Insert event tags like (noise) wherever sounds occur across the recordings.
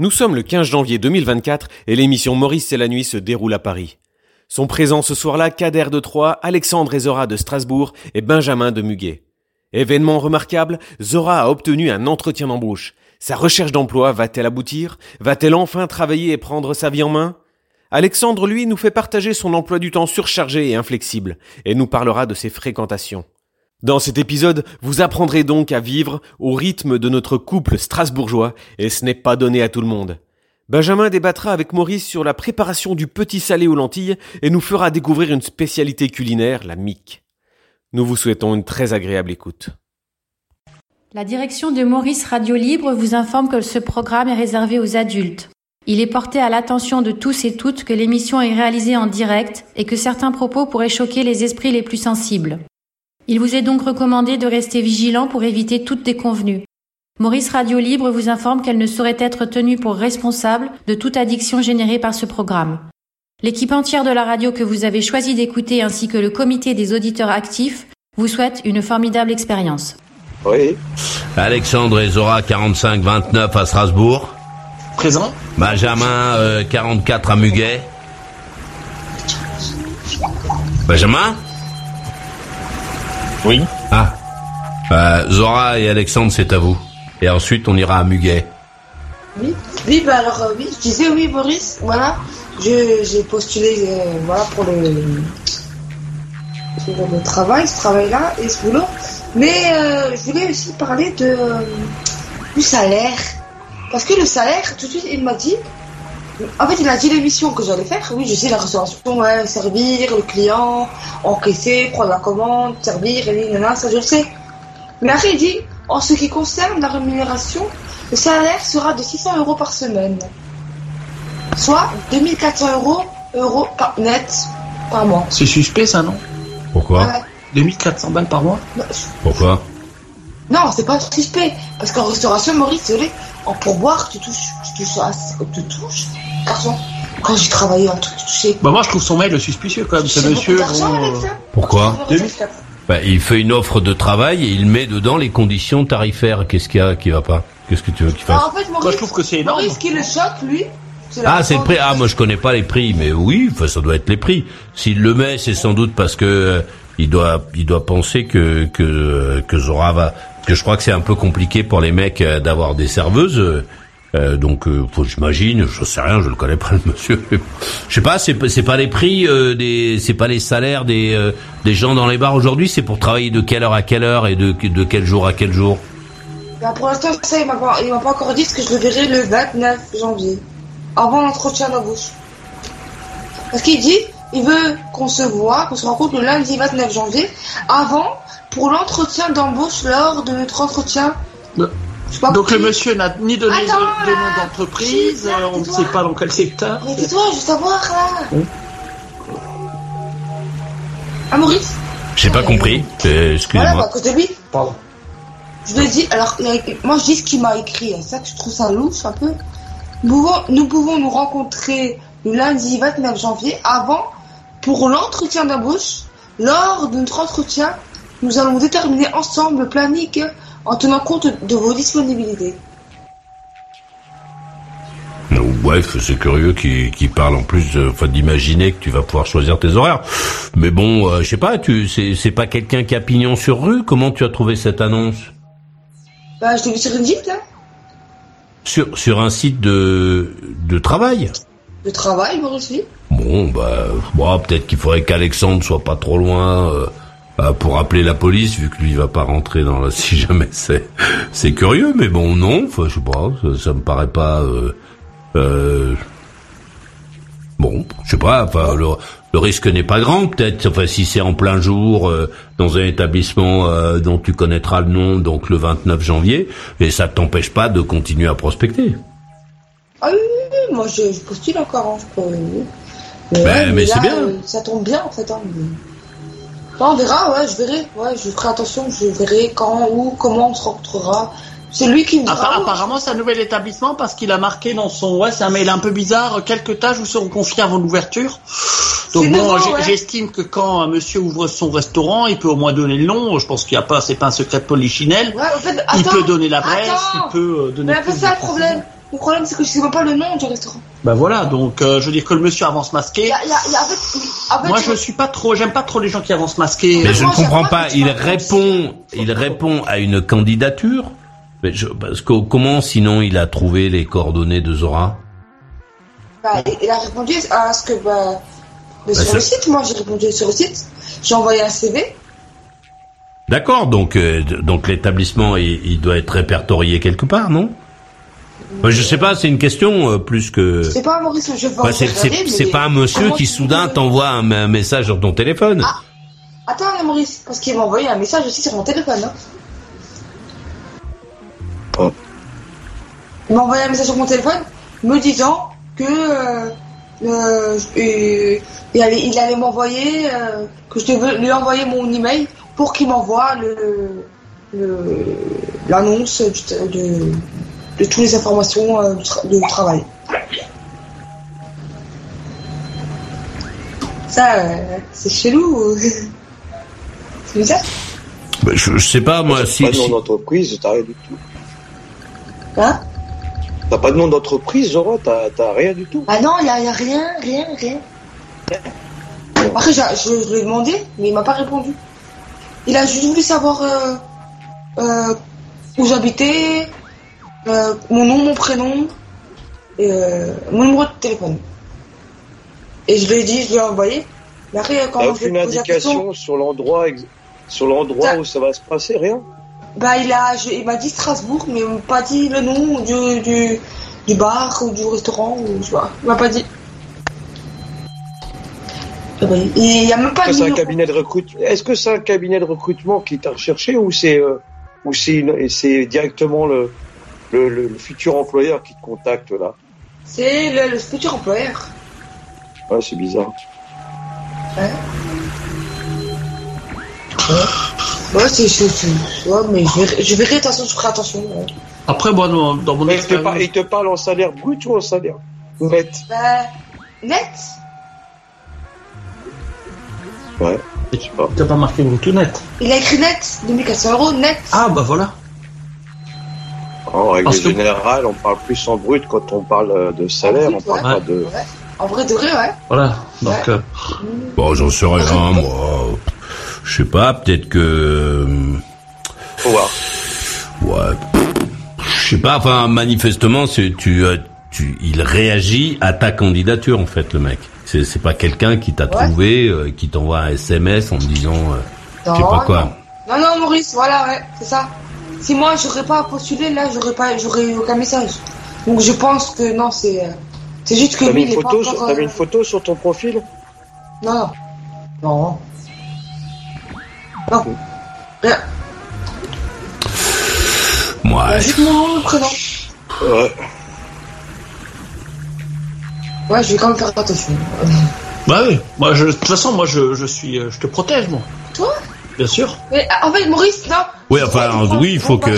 Nous sommes le 15 janvier 2024 et l'émission Maurice c'est la nuit se déroule à Paris. Sont présents ce soir-là Kader de Troyes, Alexandre et Zora de Strasbourg et Benjamin de Muguet. Événement remarquable, Zora a obtenu un entretien d'embauche. Sa recherche d'emploi va-t-elle aboutir? Va-t-elle enfin travailler et prendre sa vie en main? Alexandre, lui, nous fait partager son emploi du temps surchargé et inflexible, et nous parlera de ses fréquentations. Dans cet épisode, vous apprendrez donc à vivre au rythme de notre couple strasbourgeois, et ce n'est pas donné à tout le monde. Benjamin débattra avec Maurice sur la préparation du petit salé aux lentilles et nous fera découvrir une spécialité culinaire, la mique. Nous vous souhaitons une très agréable écoute. La direction de Maurice Radio Libre vous informe que ce programme est réservé aux adultes. Il est porté à l'attention de tous et toutes que l'émission est réalisée en direct et que certains propos pourraient choquer les esprits les plus sensibles. Il vous est donc recommandé de rester vigilant pour éviter toute déconvenue. Maurice Radio Libre vous informe qu'elle ne saurait être tenue pour responsable de toute addiction générée par ce programme. L'équipe entière de la radio que vous avez choisi d'écouter ainsi que le comité des auditeurs actifs vous souhaite une formidable expérience. Oui. Alexandre et Zora 45-29 à Strasbourg. Présent. Benjamin 44 à Muguet. Benjamin? Oui. Ah. Euh, Zora et Alexandre, c'est à vous. Et ensuite, on ira à Muguet. Oui, oui bah alors euh, oui, je disais oui Boris, voilà, je- j'ai postulé euh, voilà pour le, pour le travail, ce travail-là et ce boulot, mais euh, je voulais aussi parler de euh, du salaire, parce que le salaire, tout de suite il m'a dit, en fait il a dit l'émission que j'allais faire, oui je sais la restauration, ouais, servir le client, encaisser, prendre la commande, servir, et nanana, ça je le sais, mais après il dit, en ce qui concerne la rémunération, le salaire sera de 600 euros par semaine, soit 2400 euros, euros par net par mois. C'est suspect ça, non? Pourquoi? Ouais. 2400 balles par mois? Non, Pourquoi? Non, c'est pas suspect. Parce qu'en restauration, Maurice, désolé, en pourboire, tu touches, tu touches, à- tu touches, garçon. Quand j'ai travaillé en truc, je touchais. Bah moi je trouve son mail suspicieux quand même, ce monsieur. bon, avec euh, ça. Pourquoi. Bah, Il fait une offre de travail et il met dedans les conditions tarifaires. Qu'est-ce qu'il y a qui va pas Qu'est-ce que tu veux qu'il fasse Ah, en fait, Maurice, Moi je trouve que c'est énorme. Maurice qui le choque, lui. Ah, c'est le prix. Ah, moi je connais pas les prix, mais oui, enfin, ça doit être les prix. S'il le met, c'est sans doute parce que euh, il doit, il doit penser que que que Zora va. Que je crois que c'est un peu compliqué pour les mecs euh, d'avoir des serveuses. Euh, donc, euh, j'imagine, je sais rien, je le connais pas le monsieur. Je sais pas, c'est c'est pas les prix euh, des, c'est pas les salaires des euh, des gens dans les bars aujourd'hui. C'est pour travailler de quelle heure à quelle heure et de de quel jour à quel jour? Bah, pour l'instant, ça, il m'a pas, m'a pas encore dit ce que je le verrai le 29 janvier. Avant l'entretien d'embauche. Parce qu'il dit, il veut qu'on se voit, qu'on se rencontre le lundi 29 janvier, avant, pour l'entretien d'embauche lors de notre entretien. Donc le monsieur n'a ni donné Attends, de, nom d'entreprise, euh, on ne sait pas dans quel secteur. Mais tais-toi, je veux savoir là. Bon. Ah, Maurice J'ai pas compris. Euh, Voilà, bah, Excusez-moi. à cause de lui. Pardon. Je lui ai dit, alors, moi je dis ce qu'il m'a écrit, c'est ça que je trouve ça louche un peu. Nous pouvons, nous pouvons nous rencontrer le lundi 29 janvier avant, pour l'entretien d'embauche. Lors de notre entretien, nous allons déterminer ensemble le planning en tenant compte de vos disponibilités. Bref, c'est curieux qu'il parle en plus de- enfin, d'imaginer que tu vas pouvoir choisir tes horaires. Mais bon, euh, je sais pas, tu c'est c'est pas quelqu'un qui a pignon sur rue. Comment tu as trouvé cette annonce? Bah, je t'ai vu sur une là, Sur sur un site de de travail? de travail, Maurice, oui. Bon, bah, bon, peut-être qu'il faudrait qu'Alexandre soit pas trop loin euh, euh, pour appeler la police, vu que lui il va pas rentrer dans la. (laughs) Si jamais c'est c'est curieux, mais bon, non. Enfin, je sais pas, ça, ça me paraît pas. Euh, euh, bon, je sais pas. Enfin, le, le risque n'est pas grand, peut-être. Enfin, si c'est en plein jour euh, dans un établissement euh, dont tu connaîtras le nom, donc le 29 janvier, et ça t'empêche pas de continuer à prospecter. Ah oui, oui, oui, moi je, je postule encore, hein, je peux- oui. Mais, Ben, ouais, mais c'est bien. ça tombe bien en fait. Hein, mais- on verra, ouais, je verrai. Ouais, je ferai attention, je verrai quand, où, comment on se rencontrera. C'est lui qui me dira. Appa- apparemment, c'est un nouvel établissement parce qu'il a marqué dans son. Ouais, c'est un mail un peu bizarre. Quelques tâches vous seront confiées avant l'ouverture. Donc C'est bon, ouais. j'estime que quand un monsieur ouvre son restaurant, il peut au moins donner le nom. Je pense qu'il n'y a pas, c'est pas un secret de polichinelle. Ouais, en fait, il peut donner l'adresse, il peut euh, donner. Mais plus ça le problème. Le problème, c'est que je sais même pas le nom du restaurant. Ben voilà, donc euh, je veux dire que le monsieur avance masqué. y a, il y a, il y a- en fait, en fait, Moi, je suis pas trop, j'aime pas trop les gens qui avancent masqués. Mais je ne comprends pas. Il répond, il répond à une candidature. Mais je, parce que comment sinon il a trouvé les coordonnées de Zora? Bah, il a répondu à ce que bah, Bah, sur le site. Moi, j'ai répondu sur le site. J'ai envoyé un CV. D'accord. Donc euh, donc l'établissement il, il doit être répertorié quelque part, non? Bah, Je sais pas. C'est une question euh, plus que. C'est pas Maurice, je vais Bah, c'est mais pas un monsieur qui soudain t'envoie un, un message sur ton téléphone. Ah. Attends, là, Maurice, parce qu'il m'a envoyé un message aussi sur mon téléphone. Hein. Oh. Il m'a envoyé un message sur mon téléphone me disant que euh, euh, il allait, allait m'envoyer, que je devais lui envoyer mon email pour qu'il m'envoie le l'annonce de, de toutes les informations euh, du travail. Ça, euh, c'est chelou. (laughs) c'est bizarre. Bah, je, je sais pas moi. T'as Si, pas de nom d'entreprise, t'as rien du tout. Hein? T'as pas de nom d'entreprise, Zora, t'as t'as rien du tout. Ah non, il n'y a, y a rien, rien, rien. Après, j'ai- je, je lui ai demandé, mais il m'a pas répondu. Il a juste voulu savoir euh, euh, où j'habitais, euh, mon nom, mon prénom, et euh, mon numéro de téléphone. Et je lui ai dit, je lui ai envoyé. Mais après, T'as quand lui aucune question, indication sur l'endroit ex- sur l'endroit Ça- où ça va se passer, rien? Bah, il a, je- il m'a dit Strasbourg, mais il m'a pas dit le nom du, du, du bar ou du restaurant, ou je pas. Il m'a pas dit. Et oui. Il y a même pas Est-ce que c'est un cabinet de recrutement Est-ce que c'est un cabinet de recrutement qui t'a recherché ou c'est euh, ou c'est une- et c'est directement le, le, le- le futur employeur qui te contacte là C'est le, le futur employeur. Ouais, c'est bizarre. Ouais, c'est, c'est, c'est- ouais, mais je verrai, je verrai, attention, je ferai attention. ouais. Après, moi, dans, dans mon Mais il te, il parle en salaire brut ou en salaire net? Bah, net Ouais. Je sais pas. t'as pas marqué brut ou net? Il a écrit net, 2400 euros net. Ah, bah voilà. En règle Parce que- générale, on parle plus en brut quand on parle euh, de salaire, En on brut, parle ouais. pas de. Ouais. En vrai de vrai, ouais. Voilà. Donc, euh, Bon, j'en sais rien, (laughs) moi. Je sais pas, peut-être que... euh, Faut voir. Ouais. Je sais pas, enfin, manifestement, c'est, tu, euh, tu, il réagit à ta candidature, en fait, le mec. C'est, c'est pas quelqu'un qui t'a Ouais. trouvé, euh, qui t'envoie un SMS en te disant, euh, je sais pas quoi. Non, non, Maurice, voilà, ouais, c'est ça. Si moi, j'aurais pas postulé, là, j'aurais pas, j'aurais eu aucun message. Donc, je pense que non, c'est, euh, c'est juste que T'avais lui, une il est pas photo, encore, euh, une photo sur ton profil? Non, non. Non. Non. Rien. Ouais. Euh, Juste mon nom, mon prénom. Ouais. Ouais, je vais quand même faire attention. Bah oui. Moi, je, de toute façon, moi, je, je suis, euh, je te protège, moi. Toi? Bien sûr. Mais euh, en fait, Maurice, non. Oui, enfin, oui, il faut que-.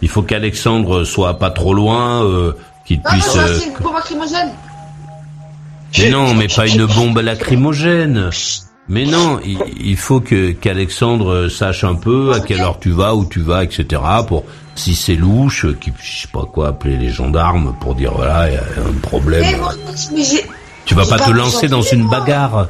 Il faut qu'Alexandre soit pas trop loin, euh, qu'il Non, non, puisse... euh, c'est une bombe lacrymogène. Mais non, mais pas une bombe lacrymogène. Mais non, il, il faut que qu'Alexandre sache un peu à quelle heure tu vas, où tu vas, etc. Pour si c'est louche, puisse, je sais pas quoi, appeler les gendarmes pour dire voilà, il y a un problème. Maurice, mais j'ai. Tu vas j'ai pas te lancer dans une moi. bagarre.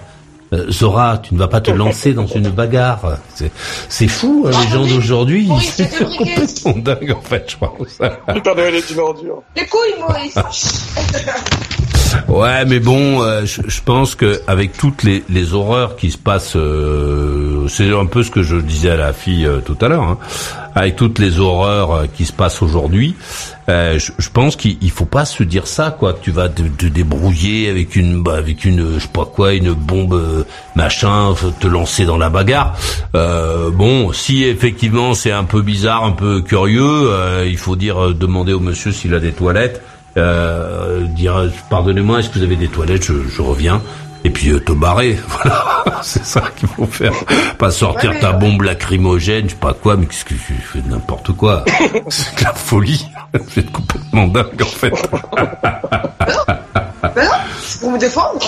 Euh, Zora, tu ne vas pas te lancer dans une bagarre. C'est, c'est fou, hein, les gens d'aujourd'hui. C'est fabriqué. complètement dingue, en fait, je pense. Putain, elle est une ordure. Les couilles, Maurice. (laughs) Ouais, mais bon, euh, je, pense que avec toutes les, les horreurs qui se passent, euh, c'est un peu ce que je disais à la fille euh, tout à l'heure, hein, avec toutes les horreurs euh, qui se passent aujourd'hui, euh, je, je pense qu'il il faut pas se dire ça, quoi, que tu vas te, te débrouiller avec une, bah, avec une, je sais pas quoi, une bombe, euh, machin, te lancer dans la bagarre. Bon, si effectivement c'est un peu bizarre, un peu curieux, il faut dire, demander au monsieur s'il a des toilettes euh, dire pardonnez-moi, est-ce que vous avez des toilettes je, je reviens. Et puis euh, te barrer, (laughs) voilà, c'est ça qu'il faut faire. Pas sortir ta bombe lacrymogène, je sais pas quoi, mais qu'est-ce que tu fais n'importe quoi. (laughs) c'est de la folie, (laughs) c'est complètement dingue en fait. Ben non, c'est pour me défendre.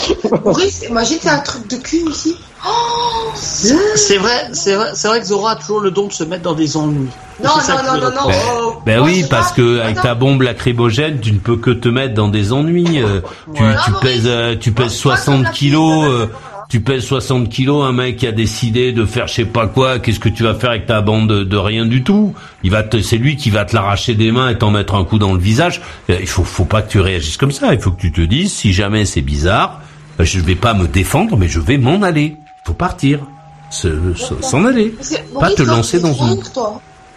Maurice, imagine, t'as un truc de cul ici. Oh, C'est vrai, c'est vrai, c'est vrai que Zora a toujours le don de se mettre dans des ennuis. Non, non, non, non, non. Ben moi, oui, parce sais que avec Attends. ta bombe lacrymogène, tu ne peux que te mettre dans des ennuis. euh, tu, Ouais. tu Non, pèses, euh, tu pèses Moi, je 60 la kilos. euh, tu pèses 60 kilos, un mec qui a décidé de faire je sais pas quoi, qu'est-ce que tu vas faire avec ta bande de, de rien du tout? Il va te, c'est lui qui va te l'arracher des mains et t'en mettre un coup dans le visage. Euh, Il faut, faut pas que tu réagisses comme ça. Il faut que tu te dises, si jamais c'est bizarre, euh, je vais pas me défendre, mais je vais m'en aller. Faut partir, Se- se- s'en aller. Pas te lancer dans une.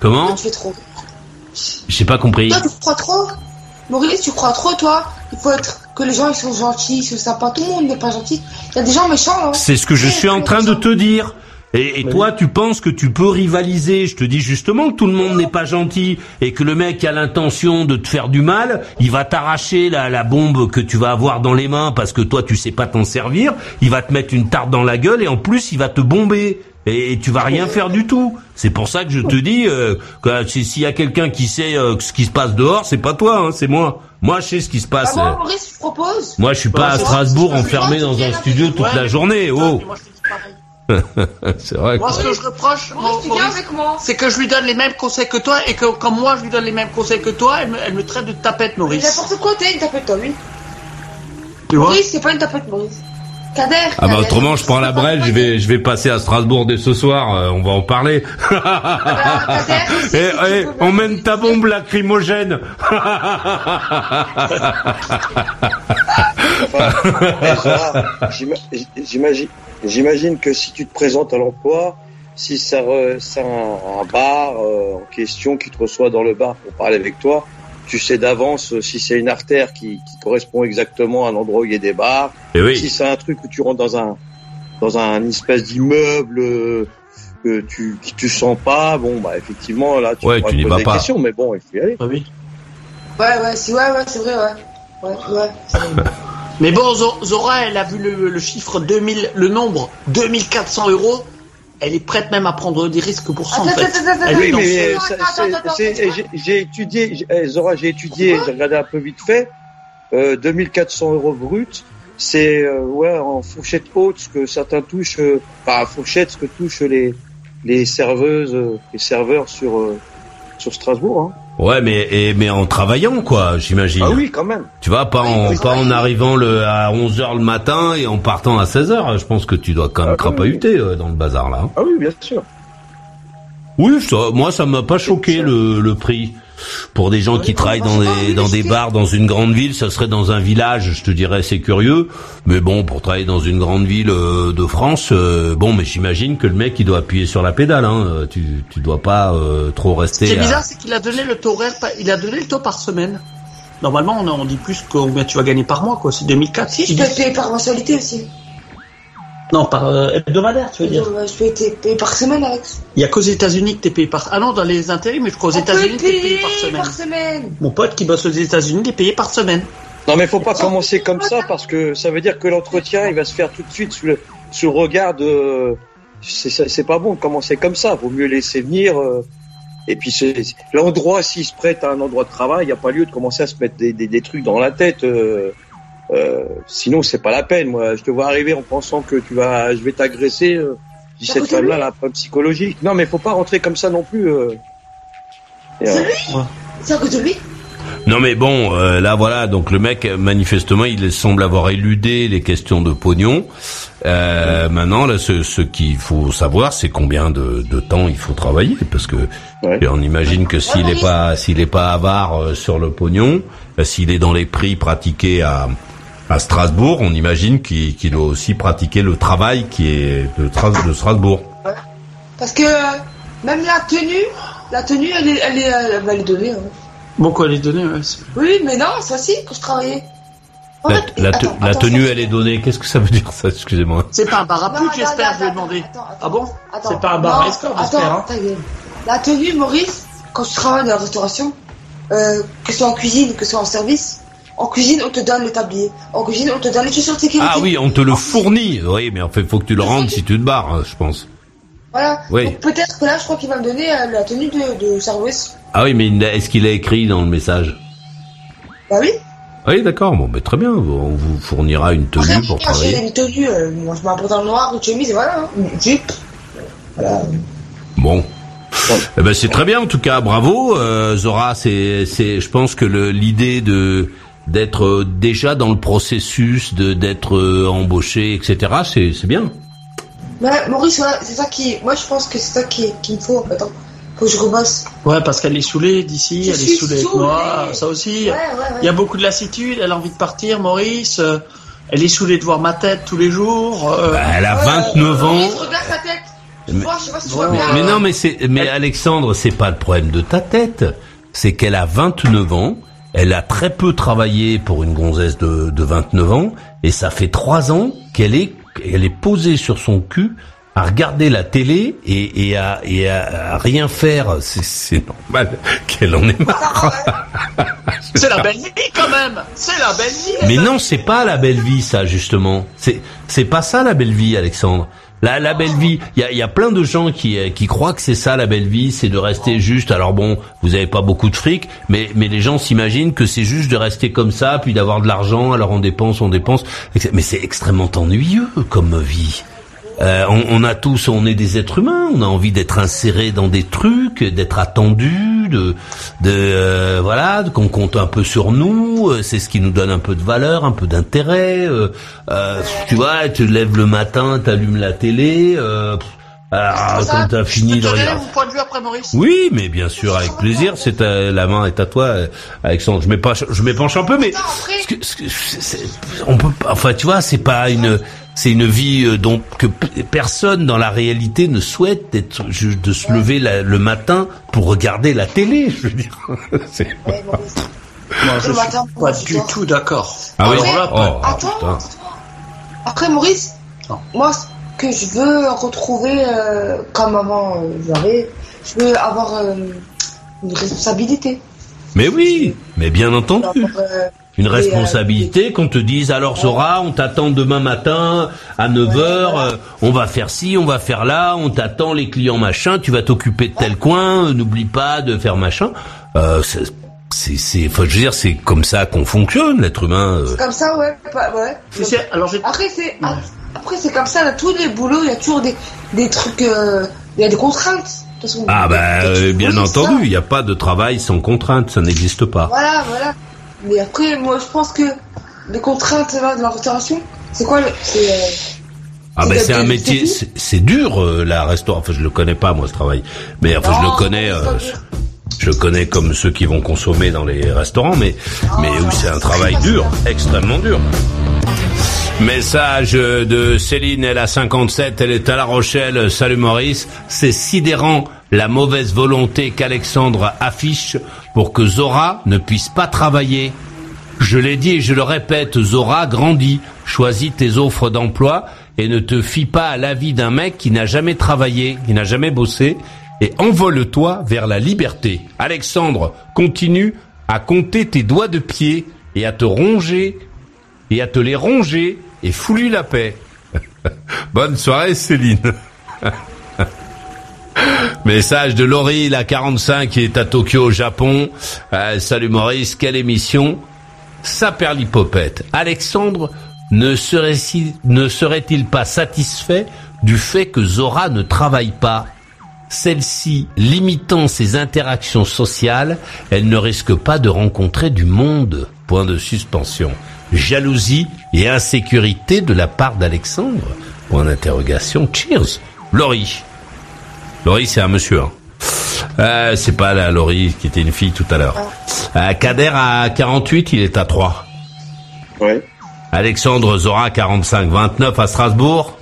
Comment. J'ai pas compris. Toi, tu crois trop. Maurice, tu crois trop, toi. Il faut être que les gens ils sont gentils, ils sont sympas. Tout le monde n'est pas gentil. Il y a des gens méchants. Hein. C'est ce que je suis en train de te dire. Et, et toi, tu penses que tu peux rivaliser. Je te dis justement que tout le monde n'est pas gentil et que le mec a l'intention de te faire du mal, il va t'arracher la, la bombe que tu vas avoir dans les mains parce que toi, tu sais pas t'en servir. Il va te mettre une tarte dans la gueule et en plus, il va te bomber. Et, et tu vas rien faire du tout. C'est pour ça que je te dis euh, que si- s'il y a quelqu'un qui sait euh, ce qui se passe dehors, c'est pas toi, hein, c'est moi. Moi, je sais ce qui se Bah, passe. moi, euh. Maurice, je propose. Moi, je suis pas à vrai, Strasbourg enfermé dans un studio toute la journée. Oh, (laughs) Moi, je te dis pareil. c'est vrai. Moi, quoi. ce que je reproche, moi. c'est que je lui donne les mêmes conseils que toi et que quand moi je lui donne les mêmes conseils que toi, elle me, elle me traite de tapette, Maurice. N'importe quoi, t'es une tapette, toi, oui. Tu vois Maurice, c'est pas une tapette, Maurice. Kader. Ah bah autrement je prends la brelle, je vais je vais passer à Strasbourg dès ce soir, euh, on va en parler. Ah bah, (laughs) Kader, aussi, Eh, eh, ta bombe lacrymogène. (laughs) J'imagine, j'imagine que si tu te présentes à l'emploi, si c'est un, c'est un- un bar euh, en question qui te reçoit dans le bar pour parler avec toi, tu sais d'avance si c'est une artère qui, qui correspond exactement à l'endroit où il y a des bars, Et si oui. c'est un truc où tu rentres dans un dans un espèce d'immeuble euh, que tu qui tu sens pas, bon bah effectivement là tu Ouais, tu poser vas des pas. questions, mais bon il faut y aller. Ah oui. Ouais, ouais, si, ouais, ouais, c'est vrai, ouais. Ouais, ouais. (laughs) Mais bon, Zo- Zora, elle a vu le, le chiffre 2000, le nombre 2400 euros. Elle est prête même à prendre des risques pour ça, Elle Oui, mais j'ai- j'ai étudié, j'ai- eh, Zora, j'ai étudié, j'ai regardé un peu vite fait. Euh, 2400 euros brut, c'est euh, ouais en fourchette haute ce que certains touchent, euh, enfin fourchette ce que touchent les les serveuses, euh, les serveurs sur euh, sur Strasbourg. Hein. Ouais, mais et, mais en travaillant quoi, j'imagine. Ah oui, quand même. Tu vois, pas en Oui, pas en arrivant le à 11h le matin et en partant à 16h. Je pense que tu dois quand même Ah, crapahuter euh, dans le bazar là. Ah oui, bien sûr. Oui, ça, moi ça m'a pas choqué le, le prix. Pour des gens qui travaillent dans des dans des bars dans une grande ville, ça serait dans un village, je te dirais c'est curieux. Mais bon, pour travailler dans une grande ville euh, de France, euh, bon, mais j'imagine que le mec il doit appuyer sur la pédale. Hein. Euh, Tu tu dois pas euh, trop Ce qui rester. est à- bizarre, c'est qu'il a donné le taux horaire, par- il a donné le taux par semaine. Normalement, on, on dit plus combien tu vas gagner par mois, quoi. C'est 2004. Si, je être payé par mensualité aussi. Non, par euh, hebdomadaire, tu veux dire. Ouais, Je peux être payé par semaine, Alex. Il y a qu'aux États-Unis que t'es payé par. Ah non, dans les intérêts, mais je crois aux États-Unis être t'es payé payé par semaine. par semaine. Mon pote qui bosse aux États-Unis, il est payé par semaine. Non, mais faut pas commencer comme ça parce que ça veut dire que l'entretien il va se faire tout de suite sous le sous le regard de. C'est c'est- c'est pas bon de commencer comme ça. Vaut mieux laisser venir. euh, Et puis c'est- l'endroit, s'il se prête à un endroit de travail, il n'y a pas lieu de commencer à se mettre des, des, des trucs dans la tête. euh, euh, sinon, c'est pas la peine. Moi, je te vois arriver en pensant que tu vas, je vais t'agresser. Euh, je dis Ça cette femme-là, lui. elle a un problème psychologique. Non, mais faut pas rentrer comme ça non plus. euh. Et, euh, C'est à cause de lui. Non mais bon, euh, là voilà, donc le mec manifestement il semble avoir éludé les questions de pognon. Euh, Maintenant, là, ce, ce qu'il faut savoir, c'est combien de, de temps il faut travailler, parce que Ouais. on imagine que s'il est pas s'il est pas avare euh, sur le pognon, euh, s'il est dans les prix pratiqués à à Strasbourg, on imagine qu'il doit aussi pratiquer le travail qui est de, de Strasbourg. Parce que euh, même la tenue, la tenue, elle est, elle est, elle va les donner. hein. Bon, quoi, les données, ouais. c'est- Oui, mais non, ça si, quand je travaillais. En La, fait, la te- attends, la attends, tenue, ça- elle est donnée. Qu'est-ce que ça veut dire ça Excusez-moi? C'est pas un bar à pute, j'espère, je vais demander. attends, Ah bon? C'est pas un bar à escorte, j'espère, hein. La tenue, Maurice, quand tu travailles dans la restauration, euh, que ce soit en cuisine, que ce soit en service, en cuisine, on te donne le tablier. En cuisine, on te donne les chaussures de sécurité. Ah oui, on te le fournit. Oui, mais en fait, faut que tu le rendes si tu te barres, hein, je pense. Voilà. Oui. Donc peut-être que là, je crois qu'il va me donner euh, la tenue de, de service. Ah oui, mais est-ce qu'il a écrit dans le message? Bah oui. Oui, d'accord. Bon, mais très bien. On vous fournira une tenue Après, pour moi, j'ai travailler. une tenue, euh, moi je mets un pantalon noir, une chemise, et voilà. hein. Une jupe. Voilà. Bon. Eh ben c'est très bien en tout cas, bravo euh, Zora. C'est, c'est, je pense que l'idée de d'être euh, déjà dans le processus, de d'être euh, embauché, etc. C'est, c'est bien. Mais Maurice, ouais, c'est ça qui. Moi, je pense que c'est ça qui, qui me faut en fait. Hein. Faut que je rebosse. Ouais, parce qu'elle est saoulée d'ici, Je elle est suis saoulée avec moi, saoulée. ça aussi. Ouais, ouais, ouais. Il y a beaucoup de lassitude, elle a envie de partir, Maurice. euh, Elle est saoulée de voir ma tête tous les jours. euh, Bah, elle a Ouais, 29 ans. Maurice, regarde ta tête. Tu Mais- vois, je sais pas si tu vois Ouais. bien. Mais non, mais c'est, mais Alexandre, c'est pas le problème de ta tête. C'est qu'elle a 29 ans. Elle a très peu travaillé pour une gonzesse de, de 29 ans. Et ça fait trois ans qu'elle est, elle est posée sur son cul à regarder la télé et, et, à, et à, à rien faire. C'est, c'est normal qu'elle en ait marre. (laughs) C'est la belle vie quand même C'est la belle vie Mais non, c'est pas la belle vie, ça, justement. C'est, c'est pas ça la belle vie, Alexandre. La, la belle vie, il y a, y a plein de gens qui, euh, qui croient que c'est ça la belle vie, c'est de rester juste. Alors bon, vous avez pas beaucoup de fric, mais, mais les gens s'imaginent que c'est juste de rester comme ça, puis d'avoir de l'argent, alors on dépense, on dépense. Mais c'est extrêmement ennuyeux comme vie. Euh, on, on a tous, on est des êtres humains, on a envie d'être insérés dans des trucs, d'être attendus, de, de euh, voilà, qu'on compte un peu sur nous. euh, C'est ce qui nous donne un peu de valeur, un peu d'intérêt. euh, euh, tu vois, tu te lèves le matin, t'allumes la télé. Euh, Ça, quand t'as fini de regarder. mon point de vue après, Maurice Oui, mais bien sûr, avec plaisir. C'est la main est à toi, Alexandre. Je m'épanche, je m'épanche un peu, mais on peut, pas- enfin, tu vois, c'est pas une, c'est une vie euh, dont que personne dans la réalité ne souhaite d'être, de se lever la- le matin pour regarder la télé. Je veux dire, (laughs) C'est- Ouais, Maurice. Moi, je Le suis pas du tout d'accord. Ah oui. Oh, pas- ah, Attends. Après, Maurice, Non. moi, ce que je veux retrouver euh, comme avant euh, j'avais, je veux avoir euh, une responsabilité. Mais oui, mais bien entendu. Euh, Une Et, responsabilité qu'on te dise alors Zora, on t'attend demain matin à 9h, voilà. on va faire ci, on va faire là, on t'attend les clients machin, tu vas t'occuper de tel coin, euh, n'oublie pas de faire machin. Euh, c'est c'est c'est enfin, je veux dire c'est comme ça qu'on fonctionne l'être humain. euh. comme ça, ouais. pas- ouais. Alors Après, c'est après c'est comme ça, dans tous les boulots, il y a toujours des, des trucs, euh, il y a des contraintes. De toute façon, Ah bah euh, bien c'est entendu, il n'y a pas de travail sans contrainte, ça n'existe pas. Voilà, voilà. Mais après, moi, je pense que les contraintes là, de la restauration, c'est quoi le... C'est... euh, Ah ben C'est un métier, c'est dur euh, la restauration. Enfin je le connais pas moi ce travail, mais enfin je le connais. euh, je le connais comme ceux qui vont consommer dans les restaurants, mais mais où c'est un travail dur, extrêmement dur. Message de Céline, elle a 57, elle est à La Rochelle. Salut Maurice, c'est sidérant la mauvaise volonté qu'Alexandre affiche pour que Zora ne puisse pas travailler. Je l'ai dit et je le répète, Zora grandit, choisis tes offres d'emploi et ne te fie pas à l'avis d'un mec qui n'a jamais travaillé, qui n'a jamais bossé, et envole-toi vers la liberté. Alexandre, continue à compter tes doigts de pied et à te ronger et à te les ronger et fous-lui la paix. (laughs) Bonne soirée Céline. (laughs) Message de Laurie, la 45, qui est à Tokyo, au Japon. Euh, salut Maurice, quelle émission? Saperlipopette. Alexandre ne serait-il pas satisfait du fait que Zora ne travaille pas? Celle-ci limitant ses interactions sociales, elle ne risque pas de rencontrer du monde. Point de suspension. Jalousie et insécurité de la part d'Alexandre. Point d'interrogation. Cheers. Laurie. Laurie, c'est un monsieur. Hein. Euh, c'est pas la Laurie qui était une fille tout à l'heure. Euh, Kader à 48, il est à 3. Ouais. Alexandre Zora 45, 29 à Strasbourg.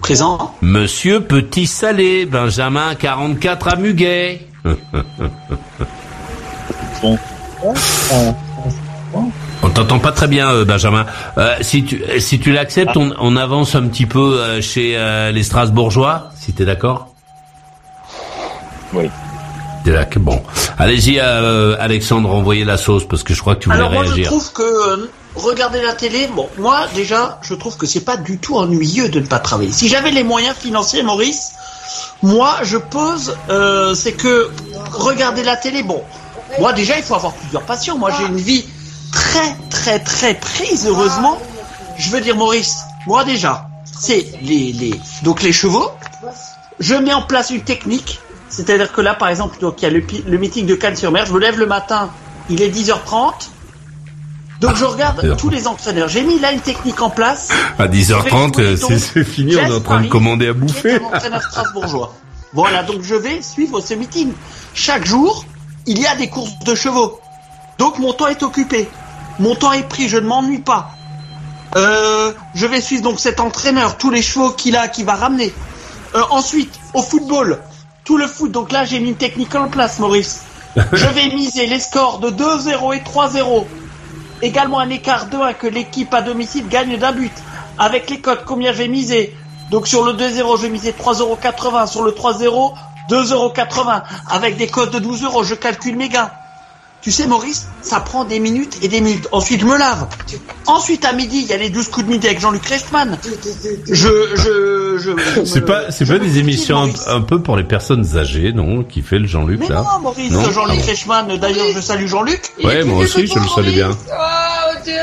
présent. Monsieur Petit Salé, Benjamin 44 à Muguet. (laughs) (laughs) On t'entend pas très bien, euh, Benjamin. Euh, si tu si tu l'acceptes, on, on avance un petit peu euh, chez euh, les Strasbourgeois, si t'es d'accord? Oui. T'es là, bon. Allez-y, euh, Alexandre, envoyez la sauce parce que je crois que tu voulais Alors moi je trouve que euh, regarder la télé, bon moi déjà je trouve que c'est pas du tout ennuyeux de ne pas travailler. Si j'avais les moyens financiers, Maurice, moi je pose, euh, c'est que regarder la télé, bon, moi déjà il faut avoir plusieurs passions. Moi j'ai une vie très très très prise heureusement. Je veux dire Maurice, moi déjà c'est les les donc les chevaux je mets en place une technique. C'est-à-dire que là, par exemple, donc il y a le, le meeting de Cannes-sur-Mer. Je me lève le matin, il est 10h30. Donc je regarde tous les entraîneurs. J'ai mis là une technique en place. À 10h30, Je vais euh, trouver, c'est fini, on est en train de commander à qui est bouffer. un entraîneur strasbourgeois. Voilà, donc je vais suivre ce meeting. Chaque jour, il y a des courses de chevaux. Donc mon temps est occupé. Mon temps est pris, je ne m'ennuie pas. Euh, je vais suivre donc cet entraîneur, tous les chevaux qu'il a, qu'il va ramener. Euh, ensuite, au football, tout le foot. Donc là, j'ai mis une technique en place, Maurice. Je vais miser les scores de 2-0 et 3-0. Également un écart de 1 que l'équipe à domicile gagne d'un but. Avec les codes, combien je vais miser Donc sur le 2-0, je vais miser 3,80€. Sur le 3-0, 2,80€. Avec des codes de 12 euros, je calcule mes gains. Tu sais, Maurice, ça prend des minutes et des minutes. Ensuite, je me lave. Ensuite, à midi, il y a les 12 coups de midi avec Jean-Luc Reichmann. Je, je, je, je C'est pas, c'est je pas des émissions un, peu pour les personnes âgées, non, qui fait le Jean-Luc là non, Maurice, Non Jean-Luc Ah bon. Reichmann, d'ailleurs, je salue Jean-Luc. Ouais, moi aussi, je le salue bien. Oh Dieu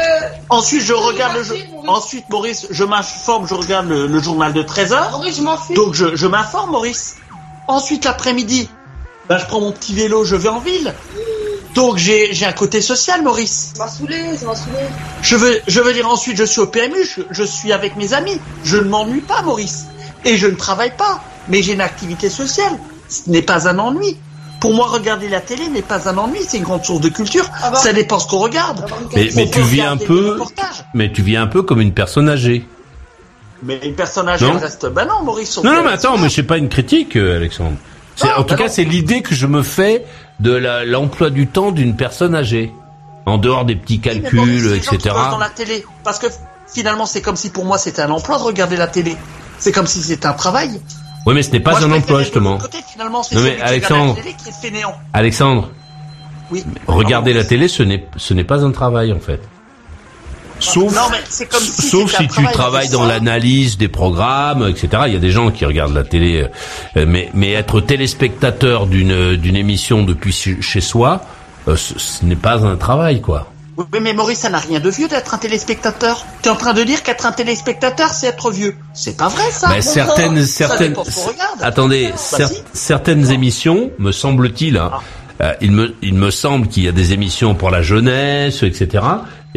Ensuite, je regarde le jeu. Ensuite, Maurice, je m'informe, je regarde le, le journal de 13 heures. Maurice, je m'en fous. Donc, je, je m'informe, Maurice. Ensuite, l'après-midi, ben, je prends mon petit vélo, je vais en ville. Donc, j'ai, j'ai un côté social, Maurice. Ça m'a saoulé, ça m'a saoulé. Je veux, je veux dire ensuite, je suis au PMU, je, je suis avec mes amis. Je ne m'ennuie pas, Maurice. Et je ne travaille pas. Mais j'ai une activité sociale. Ce n'est pas un ennui. Pour moi, regarder la télé n'est pas un ennui, c'est une grande source de culture. Ah bah. Ça dépend ce qu'on regarde. Mais, mais On tu vis un peu, mais tu vis un peu comme une personne âgée. Mais une personne âgée Non. elle reste. Ben non, Maurice. Non, non, mais attends, mais c'est pas une critique, euh, Alexandre. C'est- Non, en tout bah cas, non. c'est l'idée que je me fais de l'emploi du temps d'une personne âgée. En dehors des petits Oui, mais calculs, etc. bossent dans la télé. Parce que finalement, c'est comme si pour moi c'était un emploi de regarder la télé. C'est comme si c'était un travail. Oui, mais ce n'est pas Moi, un emploi, justement. Côté, finalement, Non, mais Alexandre. la télé qui est fainéant. Alexandre, Oui. regarder la télé, ce n'est, ce n'est pas un travail, en fait. Sauf, Non, mais c'est comme si sauf si tu travail, travailles dans l'analyse des programmes, etc. Il y a des gens qui regardent la télé, euh, mais, mais être téléspectateur d'une, d'une émission depuis chez soi, euh, ce, ce n'est pas un travail, quoi. Oui, mais Maurice, ça n'a rien de vieux d'être un téléspectateur. T'es en train de dire qu'être un téléspectateur, c'est être vieux. C'est pas vrai, ça. Mais certaines, certaines, attendez, cer-. Ah. certaines émissions, me semble-t-il, hein, euh, il me, il me semble qu'il y a des émissions pour la jeunesse, etc.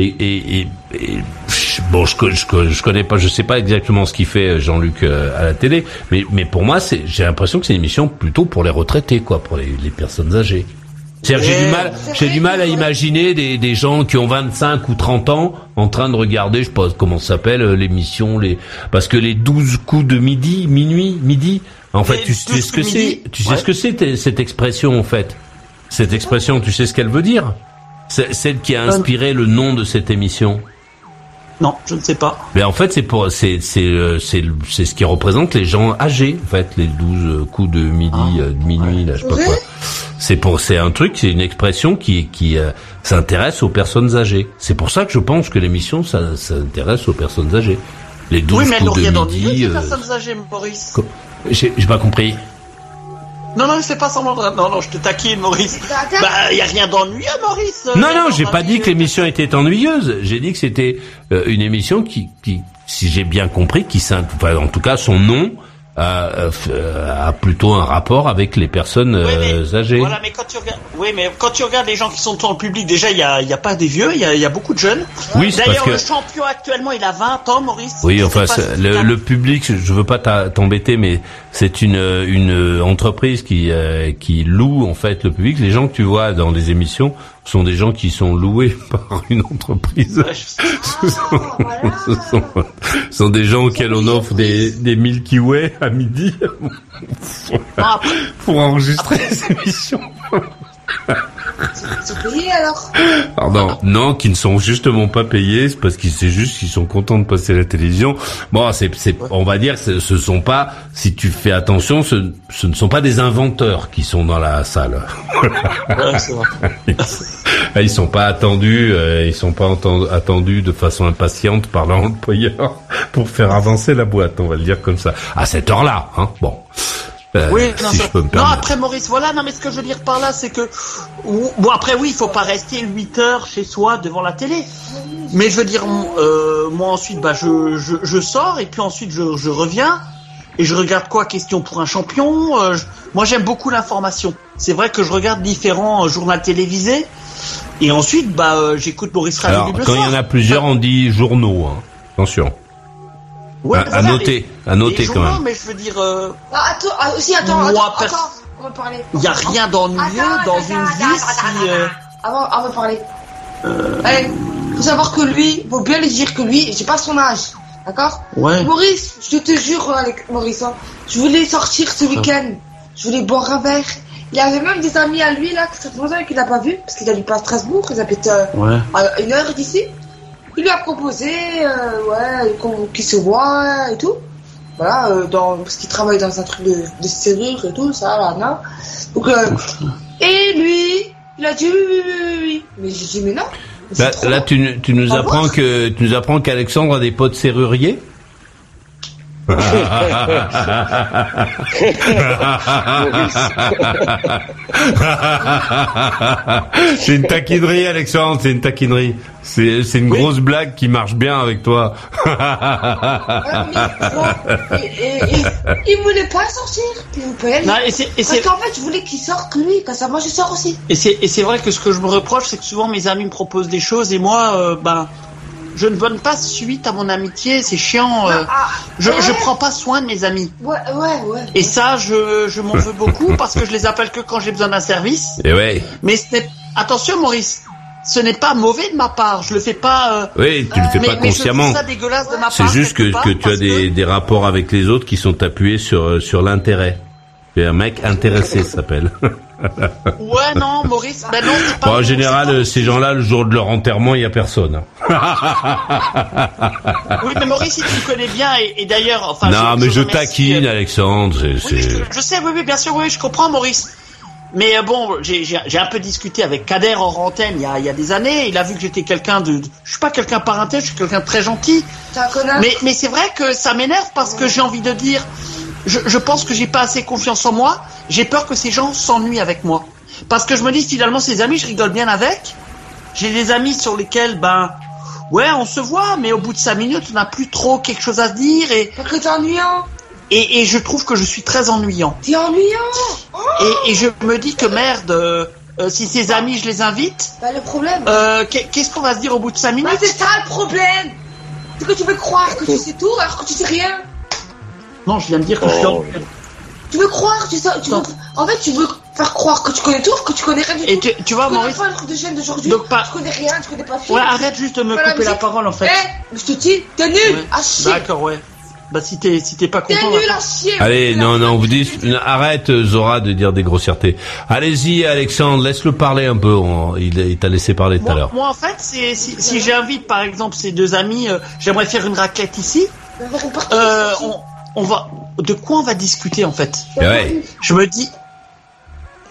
Et, bon, je, je, je connais pas, je sais pas exactement ce qu'il fait Jean-Luc euh, à la télé, mais, mais pour moi, c'est, j'ai l'impression que c'est une émission plutôt pour les retraités, quoi, pour les, les personnes âgées. C'est-à-dire, j'ai du mal, j'ai du mal à imaginer des, des gens qui ont 25 ou 30 ans en train de regarder, je sais pas comment ça s'appelle, euh, l'émission, les, parce que les 12 coups de midi, minuit, midi, en fait, tu, tu sais 12 ce que c'est, tu sais ouais. ce que c'est cette expression, en fait. Cette expression, tu sais ce qu'elle veut dire? C'est celle qui a inspiré le nom de cette émission. Non, je ne sais pas. Mais en fait, c'est pour, c'est, c'est, euh, c'est, ce qui représente les gens âgés, en fait, les 12 coups de midi, Ah, euh, de minuit, là, je sais pas quoi. C'est pour, c'est un truc, c'est une expression qui, qui euh, s'intéresse aux personnes âgées. C'est pour ça que je pense que l'émission, ça, s'intéresse aux personnes âgées. Les 12 oui, mais coups rien de midi. ces euh, personnes âgées, Maurice. j'ai pas compris. Non, non, c'est pas semblant. Non, non, je te taquine, Maurice. Bah, y a rien d'ennuyeux, Maurice. Non, Euh, non, j'ai pas dit que l'émission était ennuyeuse. J'ai dit que c'était euh, une émission qui, qui, si j'ai bien compris, qui, enfin, en tout cas, son nom euh, euh, a plutôt un rapport avec les personnes Oui, mais- euh, âgées. Voilà, mais quand tu regardes, oui, mais quand tu regardes les gens qui sont dans le public, déjà, il y a, y a pas des vieux, il y a, y a beaucoup de jeunes. Oui, c'est parce D'ailleurs, que le champion actuellement, il a 20 ans, Maurice. Oui, enfin, le, le public, je veux pas t'embêter, mais c'est une une entreprise qui euh, qui loue en fait le public. Les gens que tu vois dans les émissions sont des gens qui sont loués (laughs) par une entreprise. (laughs) Ce, sont, ce sont- ce sont des gens auxquels on offre des des Milky Way à midi (laughs) après, pour enregistrer ces émissions. Ils sont payés alors Pardon. Non, qui ne sont justement pas payés, c'est parce qu'ils c'est juste qu'ils sont contents de passer à la télévision. Bon, c'est, c'est, on va dire, que ce sont pas, si tu fais attention, ce, ce ne sont pas des inventeurs qui sont dans la salle. ouais, c'est vrai. (laughs) Ils sont pas attendus, euh, ils sont pas attendus de façon impatiente par leur employeur pour faire avancer la boîte, on va le dire comme ça. À cette heure-là, hein. Bon. Euh, Oui, non, si je peux me non, après Maurice, voilà, non, mais ce que je veux dire par là, c'est que, bon, après, oui, il faut pas rester 8 heures chez soi devant la télé. Mais je veux dire, euh, moi ensuite, bah, je, je, je sors et puis ensuite je, je reviens et je regarde quoi Question pour un champion. euh, je- moi, j'aime beaucoup l'information. C'est vrai que je regarde différents euh, journaux télévisés. Et ensuite, bah, j'écoute Radio Alors, le quand il y en a plusieurs, on dit journaux. Hein. Attention. Ouais, à, mais à voilà, noter, les- à noter quand même. mais je veux dire, euh, Ah, attends, ah, aussi, attends, Moi, attends, attends, on va parler. il y a rien d'ennuyeux dans attends, une attends, vie attends, si. euh, Avant, avant de parler. Allez, faut savoir que lui, faut bien lui dire que lui, j'ai pas son âge. D'accord Ouais. Maurice, je te jure, avec Maurice, hein, je voulais sortir ce week-end. Je voulais boire un verre. Il y avait même des amis à lui là, que ça fait longtemps qu'il n'a pas vu, parce qu'il habite pas à Strasbourg, ils habitent euh, Ouais. à une heure d'ici. Il lui a proposé, euh, ouais, qu'on- qu'il se voit et tout. Voilà, euh, dans, parce qu'il travaille dans un truc de, de serrure et tout, ça, là, là. Donc, euh, et lui, il a dit oui, oui, oui, oui, oui. Mais j'ai dit, mais non. c'est Là, tu, tu nous Au apprends que tu nous apprends qu'Alexandre a des potes serruriers. C'est une taquinerie, Alexandre. C'est une taquinerie. C'est c'est une grosse blague qui marche bien avec toi. Il voulait pas sortir. Puis vous pouvez aller. Non, et c'est- et Parce c'est qu'en fait, je voulais qu'il sorte lui, comme ça, moi je sors aussi. Et c'est et c'est vrai que ce que je me reproche, c'est que souvent mes amis me proposent des choses et moi, euh, ben, je ne donne pas suite à mon amitié. C'est chiant. euh, Ah, je ouais. je prends pas soin de mes amis. ouais, ouais, ouais. Et ça, je je m'en veux beaucoup parce que je les appelle que quand j'ai besoin d'un service. Et ouais. Mais ce n'est attention, Maurice, ce n'est pas mauvais de ma part. Je le fais pas. euh, Oui, tu le fais pas mais je consciemment. trouve ça dégueulasse de ma part. C'est juste que, quelque part, que tu as des, des rapports avec les autres qui sont appuyés sur, euh, sur l'intérêt. Tu es un mec intéressé, ça s'appelle. (laughs) Ouais, non, Maurice. Ben non, c'est pas. Bon, en général, pas- euh, ces gens-là, le jour de leur enterrement, il y a personne. Oui, mais Maurice, si tu me connais bien et, et d'ailleurs, enfin. non, mais je taquine, euh, Alexandre. c'est- Oui, c'est- je, je sais, oui, oui, bien sûr, oui, je comprends, Maurice. Mais euh, bon, j'ai j'ai- j'ai un peu discuté avec Kader hors antenne il y a, il y a des années. Il a vu que j'étais quelqu'un de, je suis pas quelqu'un parenté, je suis quelqu'un de très gentil. T'es un connard. Mais, mais c'est vrai que ça m'énerve parce que j'ai envie de dire, je, je pense que j'ai pas assez confiance en moi. J'ai peur que ces gens s'ennuient avec moi. Parce que je me dis finalement, ces amis, je rigole bien avec. J'ai des amis sur lesquels, ben, ouais, on se voit, mais au bout de cinq minutes, on n'a plus trop quelque chose à se dire et, Parce que t'es ennuyant. et, et je trouve que je suis très ennuyant. T'es ennuyant. Et, et je me dis que merde, euh, euh, si ces amis, je les invite, Bah, le problème. euh, qu'est- qu'est-ce qu'on va se dire au bout de cinq Bah, minutes? c'est ça le problème. C'est que tu veux croire que tu sais tout alors que tu sais rien. Non, je viens de dire que je suis Oh. ennuyeux. Tu veux croire, tu sais, tu veux, en fait, tu veux faire croire que tu connais tout, que tu connais rien du Et tout. tu, tu vois, Tu connais Maurice, pas le truc de chaîne d'aujourd'hui. Donc, pas- Tu connais rien, tu connais pas film. ouais, arrête juste de me la couper la parole en fait. Eh, je te dis, t'es nul Ouais. à chier. D'accord, ouais. Bah si t'es si t'es pas T'es content. nul bah, à chier. Allez, T'es non, non, vous dites, arrête euh, Zora de dire des grossièretés. Allez-y, Alexandre, laisse-le parler un peu. on- il il t'a laissé parler tout à l'heure. moi, en fait, c'est si, si j'invite par exemple ces deux amis, euh, j'aimerais faire une raclette ici. Euh, on, on va de quoi on va discuter en fait? Ouais. Je me dis,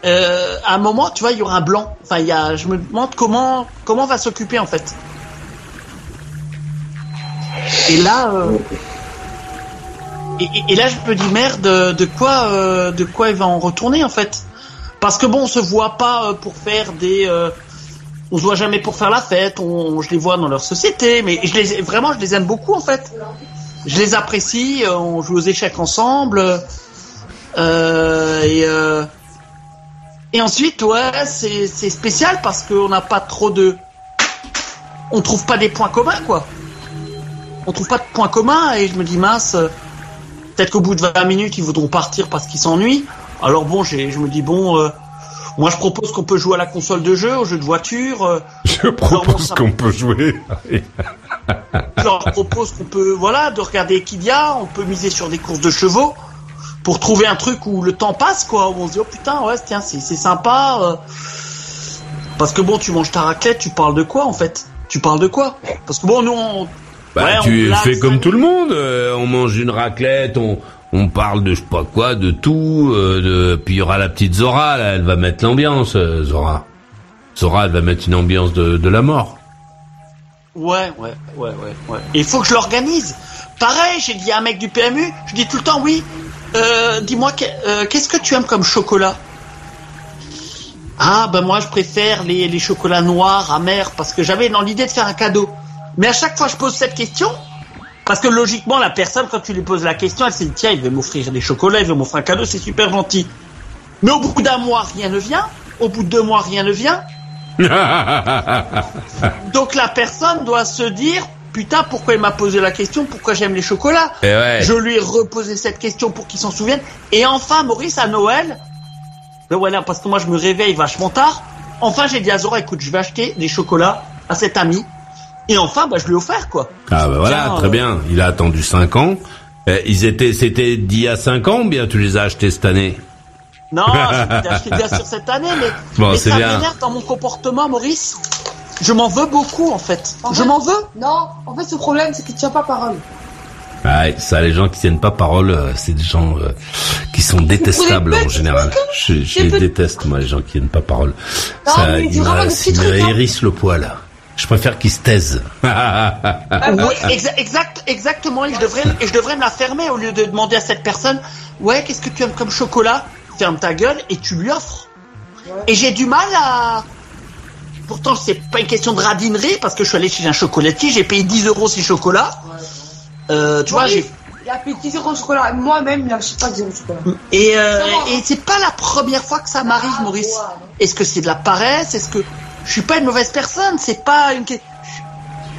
euh, à un moment, tu vois, il y aura un blanc. Enfin, il y a, je me demande comment comment on va s'occuper en fait. Et là, euh, et, là, je me dis merde, de quoi, euh, de quoi il va en retourner en fait? Parce que bon, on se voit pas pour faire des, on se voit jamais pour faire la fête. On, je les vois dans leur société, mais je les, vraiment, je les aime beaucoup en fait. Je les apprécie. euh, On joue aux échecs ensemble. Euh, et euh, et ensuite, ouais, c'est spécial parce qu'on n'a pas trop de, on trouve pas des points communs quoi. On trouve pas de points communs et je me dis mince, peut-être qu'au bout de 20 minutes ils voudront partir parce qu'ils s'ennuient. Alors bon, je me dis bon, moi je propose qu'on peut jouer à la console de jeu, au jeu de voiture. euh, (laughs) Je propose qu'on peut jouer. je (laughs) leur propose qu'on peut, voilà, de regarder Equidia, on peut miser sur des courses de chevaux pour trouver un truc où le temps passe, quoi. Où on se dit, oh putain, ouais, tiens, c'est sympa. euh. Parce que bon, tu manges ta raclette, tu parles de quoi, en fait? Tu parles de quoi? Parce que bon, nous, on... Bah, Ouais, tu fais comme tout le monde. euh, on mange une raclette, on, on parle de je sais pas quoi, de tout. euh, puis il y aura la petite Zora, là, elle va mettre l'ambiance, euh, Zora. Zora, elle va mettre une ambiance de, la mort. Ouais, ouais, ouais, ouais, ouais. Il faut que je l'organise. Pareil, j'ai dit à un mec du PMU, je dis tout le temps, oui, euh, dis-moi, euh, qu'est-ce que tu aimes comme chocolat? Ah, ben moi, je préfère les, les chocolats noirs, amers, parce que j'avais dans l'idée de faire un cadeau. Mais à chaque fois que je pose cette question, Parce que logiquement, la personne, quand tu lui poses la question, elle s'est dit, tiens, il veut m'offrir des chocolats, il veut m'offrir un cadeau, c'est super gentil. Mais au bout d'un mois, rien ne vient. Au bout de deux mois, rien ne vient. (laughs) Donc la personne doit se dire, putain, pourquoi il m'a posé la question, pourquoi j'aime les chocolats? Ouais. Je lui ai reposé cette question pour qu'il s'en souvienne. Et enfin, Maurice, à Noël, ben voilà, parce que moi je me réveille vachement tard. Enfin, j'ai dit à Zora, écoute, je vais acheter des chocolats à cet ami. Et enfin, bah, je lui ai offert, quoi. Ah bah voilà, Tiens, très euh, bien. Il a attendu 5 ans. Euh, ils étaient, c'était d'il y a 5 ans ou bien tu les as achetés cette année Non, j'ai (laughs) acheté bien sûr cette année, mais, Bon, mais ça bien. m'énerve dans mon comportement, Maurice. Je m'en veux beaucoup, en fait. En Je fait- m'en veux. Non, en fait, ce problème, c'est qu'il tient pas parole. Ouais, ça, les gens qui tiennent pas parole, euh, c'est des gens euh, qui sont détestables en général. Je, les déteste, moi, les gens qui tiennent pas parole. Non, ça, ils me- ils hein. hérissent le poil. Je préfère qu'ils se taisent. Ah, exa- exact, exactement. Et je devrais, et je devrais me la fermer au lieu de demander à cette personne, ouais, qu'est-ce que tu aimes comme chocolat? Ferme ta gueule et tu lui offres. Ouais. Et j'ai du mal à. Pourtant, c'est pas une question de radinerie parce que je suis allé chez un chocolatier, j'ai payé 10 euros ces chocolats. Euh, tu vois, j'ai. Il a payé 10 euros de chocolat. Moi-même, il a acheté pas 10 euros de chocolat. Et, euh, et c'est pas la première fois que ça m'arrive, Ah, Maurice. ouais. Est-ce que c'est de la paresse? Est-ce que je suis pas une mauvaise personne C'est pas une.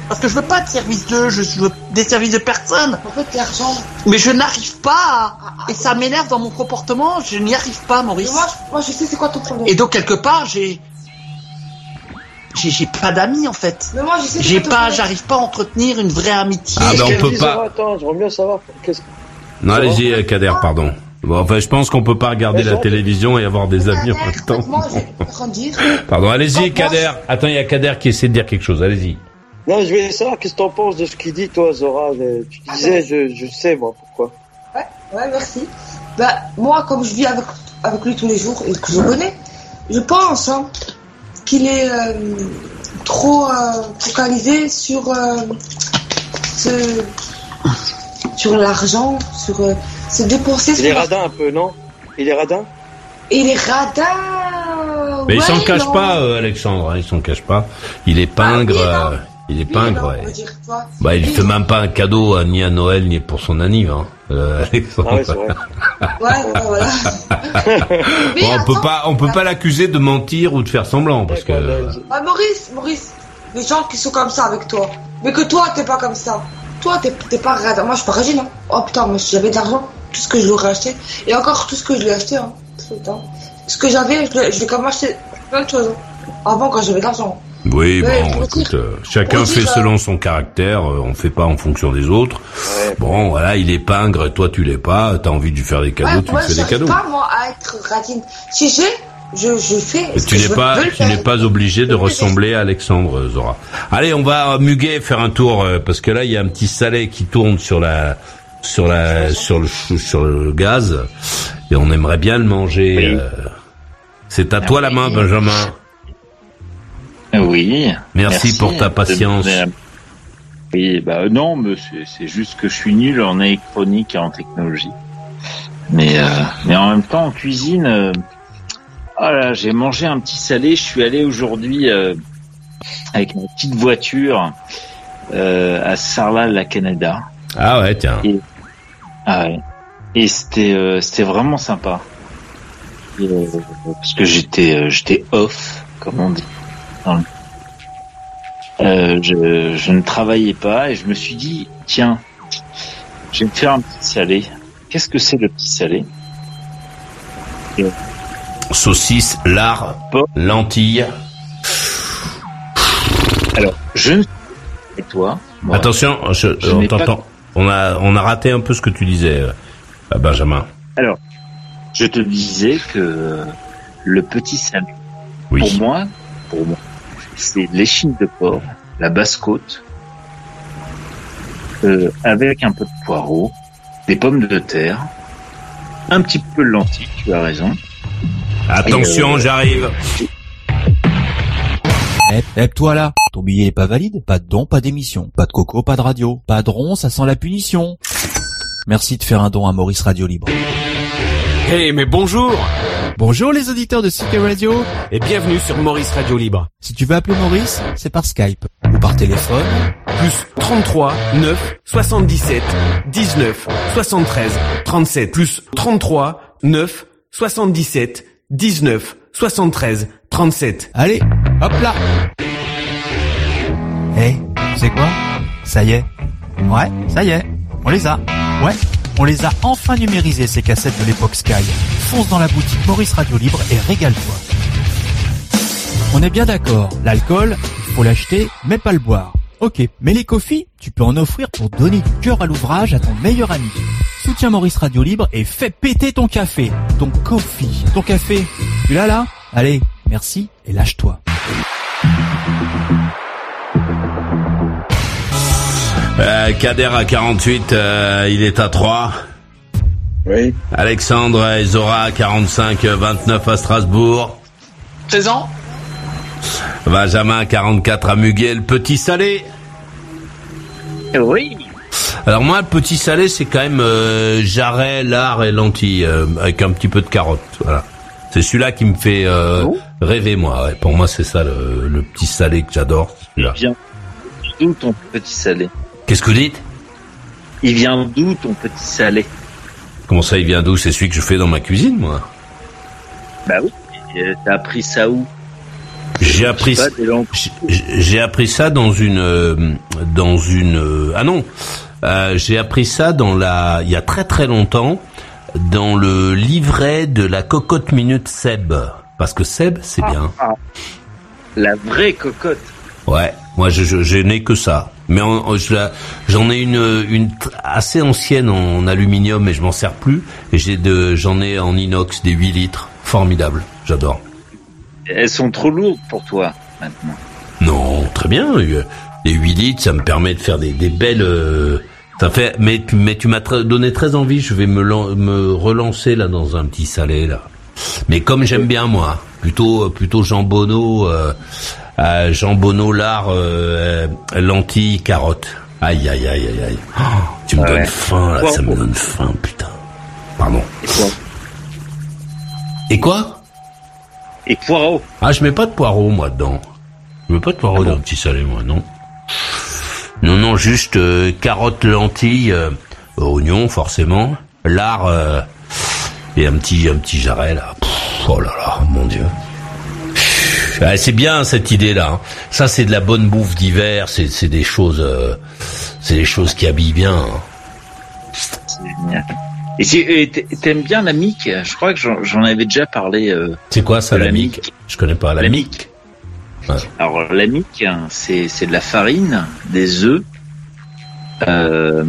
Parce que je veux pas de service de, je veux des services de personne. En fait, l'argent. Mais je n'arrive pas à... Et ça m'énerve dans mon comportement, je n'y arrive pas, Maurice. moi, je- moi, je sais c'est quoi ton problème. Et donc, quelque part, j'ai... J'ai pas d'amis, en fait. Mais moi, je sais c'est J'ai pas, j'arrive pas à entretenir une vraie amitié. Ah, ben, on Qu'est-ce peut pas- Attends, j'aimerais bien savoir. Qu'est-ce Non, allez-y, euh, Kader, pardon. Bon, enfin, je pense qu'on peut pas regarder la télévision et avoir des amis en même temps. (laughs) Pardon, allez-y, Kader. Attends, il y a Kader qui essaie de dire quelque chose. Allez-y. Non, je voulais savoir qu'est-ce que t'en penses de ce qu'il dit, toi, Zora? Tu disais, je, je sais, moi, pourquoi. Ouais, ouais, merci. Bah, moi, comme je vis avec, avec lui tous les jours et que je le connais, je pense hein, qu'il est euh, trop euh, focalisé sur, euh, ce- sur l'argent, sur euh, dépenser. Il est radin un peu, non Il est radin il est radin. Mais il s'en cache non. pas, euh, Alexandre. hein, il s'en cache pas. Il est pingre. Ah, oui, euh, il est Oui, pingre, non, ouais. on dire. Bah, il Oui. fait même pas un cadeau à- ni à Noël ni pour son anniv, hein. Euh, Alexandre. Ah ouais, c'est vrai. (laughs) Ouais, ouais, voilà. (laughs) Mais Bon, on peut pas, on peut pas l'accuser de mentir ou de faire semblant parce que. D'accord, Ah, Maurice, Maurice, les gens qui sont comme ça avec toi, mais que toi t'es pas comme ça. Toi t'es t'es pas radin. Moi je suis pas Régine. Hein. Oh putain, moi si j'avais de l'argent, tout ce que je lui acheté, et encore tout ce que je lui ai acheté, hein. Putain. Ce que j'avais, je l'ai je l'ai quand même acheté plein de choses. hein. Avant quand j'avais de l'argent. Oui, Ouais, bon, écoute, euh, chacun fait dire, euh, selon son caractère. euh, on fait pas en fonction des autres. Ouais. Bon, voilà, il est pingre, toi tu l'es pas. T'as envie de lui faire des cadeaux, Ouais, tu moi lui fais des cadeaux. pas moi à être radine. Si j'ai, je, je fais. Ce tu que n'es pas, tu n'es pas obligé de ressembler à Alexandre euh, Zora. Allez, on va Muguet faire un tour euh, parce que là il y a un petit salé qui tourne sur la, sur la, sur le, sur le gaz et on aimerait bien le manger. Oui. euh. C'est à toi la main, Benjamin. Oui. Merci pour ta patience. Oui, bah non, mais c'est- juste que je suis nul en électronique et en technologie. Mais euh, mais en même temps en cuisine, euh, oh là, j'ai mangé un petit salé. Je suis allé aujourd'hui euh, avec ma petite voiture euh, à Sarlat, la Canada. Ah ouais, tiens. Ah ouais. Et c'était euh, c'était vraiment sympa. Et, euh, parce que j'étais euh, j'étais off, comme on dit. le- Euh, je, je ne travaillais pas et je me suis dit tiens, je vais me faire un petit salé. Qu'est-ce que c'est le petit salé? Saucisse, lard, Bon. lentilles. Alors je ne et toi moi, Attention, je, Je on t'entend. On a, on a raté un peu ce que tu disais, euh, Benjamin. je te disais que le petit salé Oui. Pour moi, pour moi, c'est l'échine de porc, la basse côte, euh, avec un peu de poireau, des pommes de terre, un petit peu de lentilles, tu as raison. Attention, euh, j'arrive. Eh, eh, toi là, ton billet est pas valide Pas de don, pas d'émission, pas de coco, pas de radio, pas de rond, ça sent la punition. Merci de faire un don à Maurice Radio Libre. Hey, mais bonjour Bonjour les auditeurs de CK Radio. et bienvenue sur Maurice Radio Libre. Si tu veux appeler Maurice, c'est par Skype ou par téléphone plus 33 9 77 19 73 37 plus 33 9 77 19 73 37. Allez, hop là Eh, tu sais quoi? Ça y est. Ouais, ça y est. On les a. Ouais, on les a enfin numérisés ces cassettes de l'époque Sky. Fonce dans la boutique Maurice Radio Libre et régale-toi. On est bien d'accord, l'alcool, il faut l'acheter, mais pas le boire. Ok, mais les coffees, tu peux en offrir pour donner du cœur à l'ouvrage à ton meilleur ami. Soutiens Maurice Radio Libre et fais péter ton café, ton coffee, ton café. Tu l'as là? Allez, merci et lâche-toi. Euh, Kader à 48, euh, il est à 3. Oui. Alexandre et Zora à 45, euh, 29 à Strasbourg. Présent Benjamin à 44 à Muguet, le petit salé. Oui. Alors moi, le petit salé, c'est quand même euh, jarret, lard et lentilles, euh, avec un petit peu de carotte. Voilà. C'est celui-là qui me fait euh, Oh. rêver, moi. ouais. Pour moi, c'est ça le, le petit salé que j'adore. celui-là. Bien. D'où ton petit salé? Qu'est-ce que vous dites? Il vient d'où ton petit salé? Comment ça, il vient d'où? C'est celui que je fais dans ma cuisine, moi. Bah oui. Euh, T'as appris ça où? J'ai appris, j'ai- appris ça dans une, euh, dans une. euh, ah non, Euh, j'ai appris ça dans la, il y a très très longtemps, dans le livret de la cocotte minute Seb, parce que Seb, c'est bien. La vraie cocotte. Ouais, moi je, je, je n'ai que ça. Mais j'en ai une, assez ancienne en aluminium, mais je m'en sers plus. Et j'ai de, j'en ai en inox des 8 litres, formidable, j'adore. Elles sont trop lourdes pour toi maintenant. Non, très bien. euh, Les 8 litres, ça me permet de faire des, des belles. euh, ça fait. Mais tu, mais tu m'as donné très envie. Je vais me, lan- me relancer là dans un petit salé là. Mais comme j'aime bien moi, plutôt plutôt jambonneau, euh, euh, jambonneau lard, euh, lentilles, carottes. Aïe aïe aïe aïe aïe. Oh, tu me Ah donnes faim là, ça me donne faim putain. Pardon. Et quoi? Et quoi? Et poireaux. Ah, je mets pas de poireaux, moi, dedans. Je mets pas de poireaux dans le petit salé, moi, non. Non, non, juste euh, carottes, lentilles, euh, oignons, forcément, lard euh, et un petit, un petit jarret, là. Pff, oh là là, mon Dieu. Ah, c'est bien cette idée-là. hein. Ça, c'est de la bonne bouffe d'hiver. C'est, des choses, euh, c'est des choses qui habillent bien. hein. C'est génial. Et t'aimes bien la mique Je crois que j'en avais déjà parlé. euh, C'est quoi ça, la mique Je connais pas la, La. Ouais. Alors la mique, hein, c'est de la farine, des œufs, euh,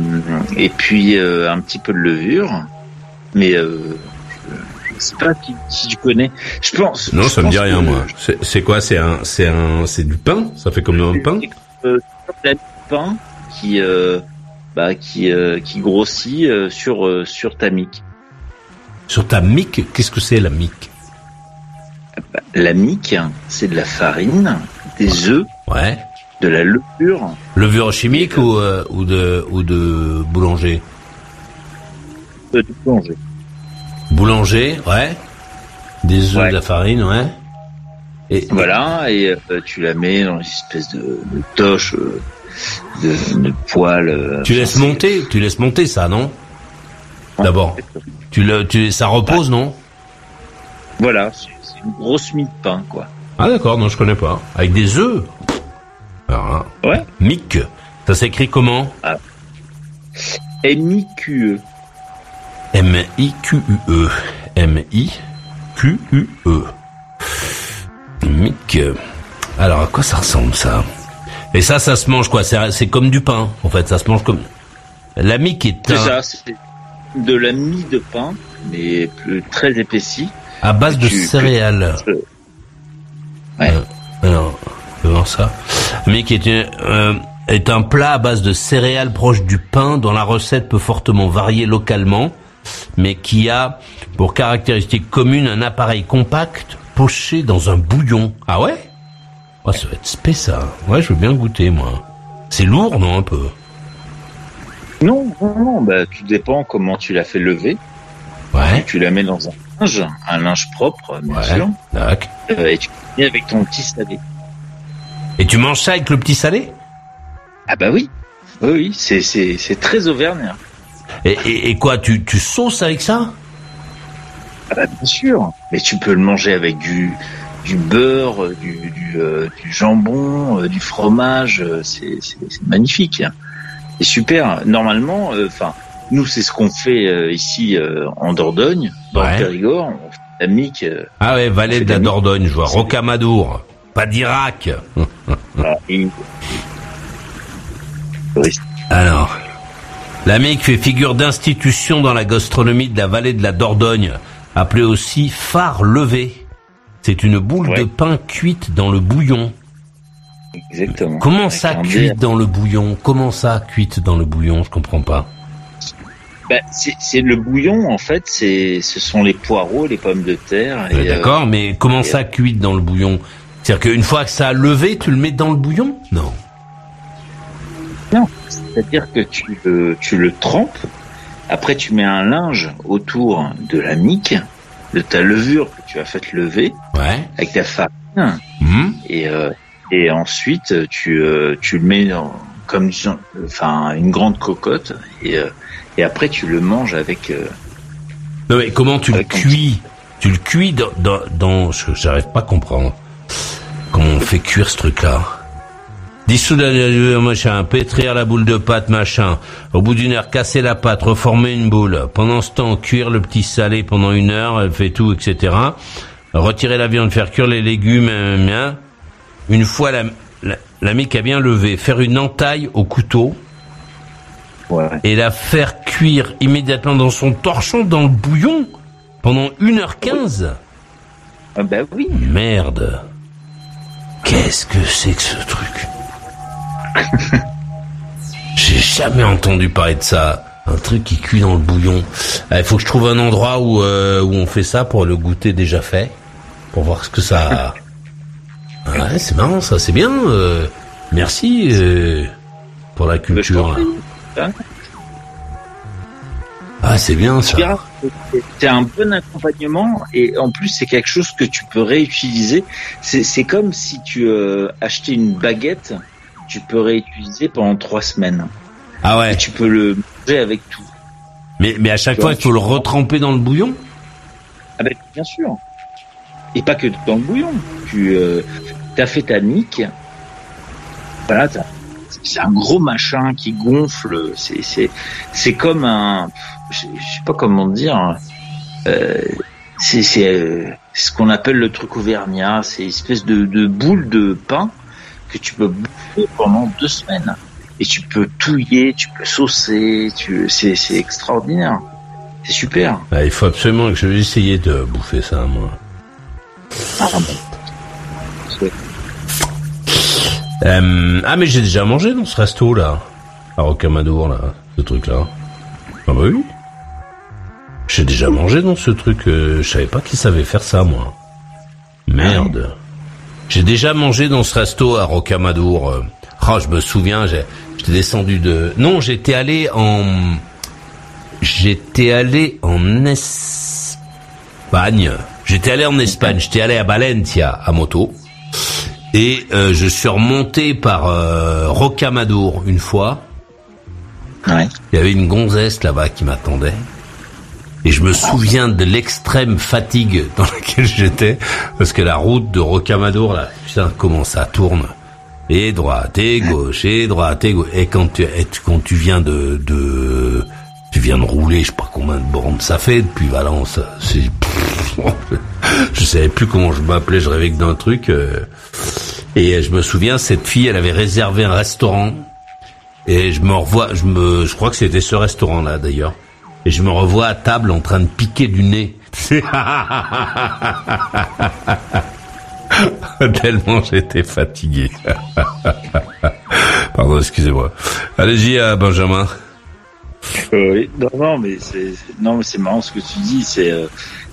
et puis un petit peu de levure. Mais euh, sais pas si, si tu connais. Je pense. Non, je ça me pense dit rien, que- moi. C'est, quoi? C'est un, c'est un, c'est du pain? Ça fait comme un pain? Euh, la pain qui euh, bah, qui euh, qui grossit euh, sur euh, sur ta mique. Sur ta mique, qu'est-ce que c'est la mique La mique, c'est de la farine, des œufs, Ouais. de la levure, Levure chimique ou, euh, ou de ou de boulanger? Euh, de plongée. Boulanger, ouais. Des œufs, Ouais. de la farine, ouais. Et Voilà, et euh, tu la mets dans une espèce de, de toche, euh, de, de poêle. euh, tu laisses monter, tu laisses monter ça, non? D'abord. Tu le, tu, ça repose, non? Voilà, c'est une grosse mie de pain, quoi. Ah d'accord, non, je connais pas. Avec des œufs? Alors, hein, Ouais. mique. Ça s'écrit comment? M-I-Q-E. M I Q U E. M I Q U E. Mique. Alors à quoi ça ressemble ça? Et ça, ça se mange quoi? C'est c'est comme du pain, en fait. Ça se mange comme. La mique est C'est ça, c'est de la mie de pain, mais plus, très épaissie. à base de Tu- céréales. Ouais. Euh, alors, voir ça? Mique est, une- euh, est un plat à base de céréales proches du pain dont la recette peut fortement varier localement, mais qui a pour caractéristique commune un appareil compact poché dans un bouillon. Ah ouais? Ouais, ça va être spé ça. Ouais, je veux bien goûter moi. C'est lourd, non, un peu? Non, non, non, bah, tout dépend comment tu l'as fait lever. Ouais. Tu la mets dans un linge, un linge propre, bien Ouais. sûr, euh, et tu mets avec ton petit salé. Et tu manges ça avec le petit salé? Ah bah oui, oui, oui, c'est c'est c'est très auvergnat. Et, et, et quoi, tu, tu sauces avec ça? Ah bah bien sûr, mais tu peux le manger avec du du beurre, du du, euh, du jambon, euh, du fromage, euh, c'est magnifique. C'est super. Normalement, euh, enfin, nous c'est ce qu'on fait ici en Dordogne, dans Ouais. le Périgord, on fait la mique. Ah ouais, Vallée de la Dordogne, je vois. Rocamadour. Pas d'Irak. et- Alors, la mique fait figure d'institution dans la gastronomie de la vallée de la Dordogne, appelée aussi phare levé. C'est une boule Ouais. de pain cuite dans le bouillon. Exactement. Comment Avec ça cuite dans le bouillon? Comment ça cuite dans le bouillon? Je comprends pas. Bah, c'est le bouillon en fait, c'est ce sont les poireaux, les pommes de terre. Euh, euh, D'accord, mais comment et- ça cuite dans le bouillon? C'est-à-dire qu'une fois que ça a levé, tu le mets dans le bouillon? Non. Non, c'est-à-dire que tu le, tu le trempes, après tu mets un linge autour de la mique, de ta levure que tu as faite lever, Ouais. avec ta farine, Mhm. et, euh, et ensuite tu, euh, tu le mets dans, comme enfin une grande cocotte, et, euh, et après tu le manges avec... Non mais comment tu le cuis? Tu le cuis dans... dans, dans je- J'arrive pas à comprendre. Comment on fait cuire ce truc-là? Dissoudre la machin, pétrir la boule de pâte, machin. Au bout d'une heure, casser la pâte, reformer une boule. Pendant ce temps, cuire le petit salé pendant une heure, elle fait tout, etc. Retirer la viande, faire cuire les légumes, euh, bien. Une fois la, la, la mique a bien levé, faire une entaille au couteau ouais. et la faire cuire immédiatement dans son torchon dans le bouillon pendant 1h15. Ah bah oui, Merde. Qu'est-ce que c'est que ce truc? (laughs) J'ai jamais entendu parler de ça. Un truc qui cuit dans le bouillon. Il faut que je trouve un endroit où, euh, où on fait ça pour le goûter déjà fait. Pour voir ce que ça... (laughs) Ah ouais, c'est marrant ça, c'est bien. euh, merci euh, pour la culture. là. Hein Ah, c'est bien ça. C'est- un bon accompagnement et en plus c'est quelque chose que tu peux réutiliser. C'est c'est comme si tu euh, achetais une baguette, tu peux réutiliser pendant trois semaines. Ah ouais. Et tu peux le manger avec tout. Mais, mais à chaque Tu fois, il faut le retremper dans le bouillon Ah ben bien sûr. Et pas que dans le bouillon. Tu euh, as fait ta nique. Voilà, c'est un gros machin qui gonfle. C'est comme un, je sais pas comment dire. Euh, c'est c'est euh, ce qu'on appelle le truc auvergnat. C'est une espèce de, de boule de pain que tu peux bouffer pendant deux semaines. Et tu peux touiller, tu peux saucer. Tu c'est c'est extraordinaire. C'est super. Ah, Il faut absolument que je vais essayer de bouffer ça, moi. Ah, bon. Euh, ah, mais j'ai déjà mangé dans ce resto, là. À Rocamadour, là. Ce truc-là. Ah bah oui. J'ai déjà mangé dans ce truc. euh, je savais pas qu'ils savaient faire ça, moi. Merde. J'ai déjà mangé dans ce resto à Rocamadour. euh. Oh, je me souviens, j'ai- j'étais descendu de... Non, j'étais allé en... J'étais allé en Espagne. J'étais allé en Espagne. J'étais allé à Valencia à moto. Et euh, je suis remonté par euh, Rocamadour une fois. Ouais. Il y avait une gonzesse là-bas qui m'attendait. Et je me souviens de l'extrême fatigue dans laquelle j'étais. Parce que la route de Rocamadour, là, putain, comment ça tourne. Et droite, et gauche, et droite, et gauche. Et quand tu, et quand tu viens de, de, tu viens de rouler, je sais pas combien de bornes ça fait depuis Valence. C'est, je savais plus comment je m'appelais, je rêvais que d'un truc. euh. et je me souviens, cette fille, elle avait réservé un restaurant. Et je me revois, je me, je crois que c'était ce restaurant-là d'ailleurs. Et je me revois à table en train de piquer du nez. (laughs) Tellement j'étais fatigué. (laughs) Pardon, excusez-moi. Allez-y, euh, Benjamin. Euh, oui, non, non, mais c'est non, mais c'est marrant ce que tu dis. C'est euh,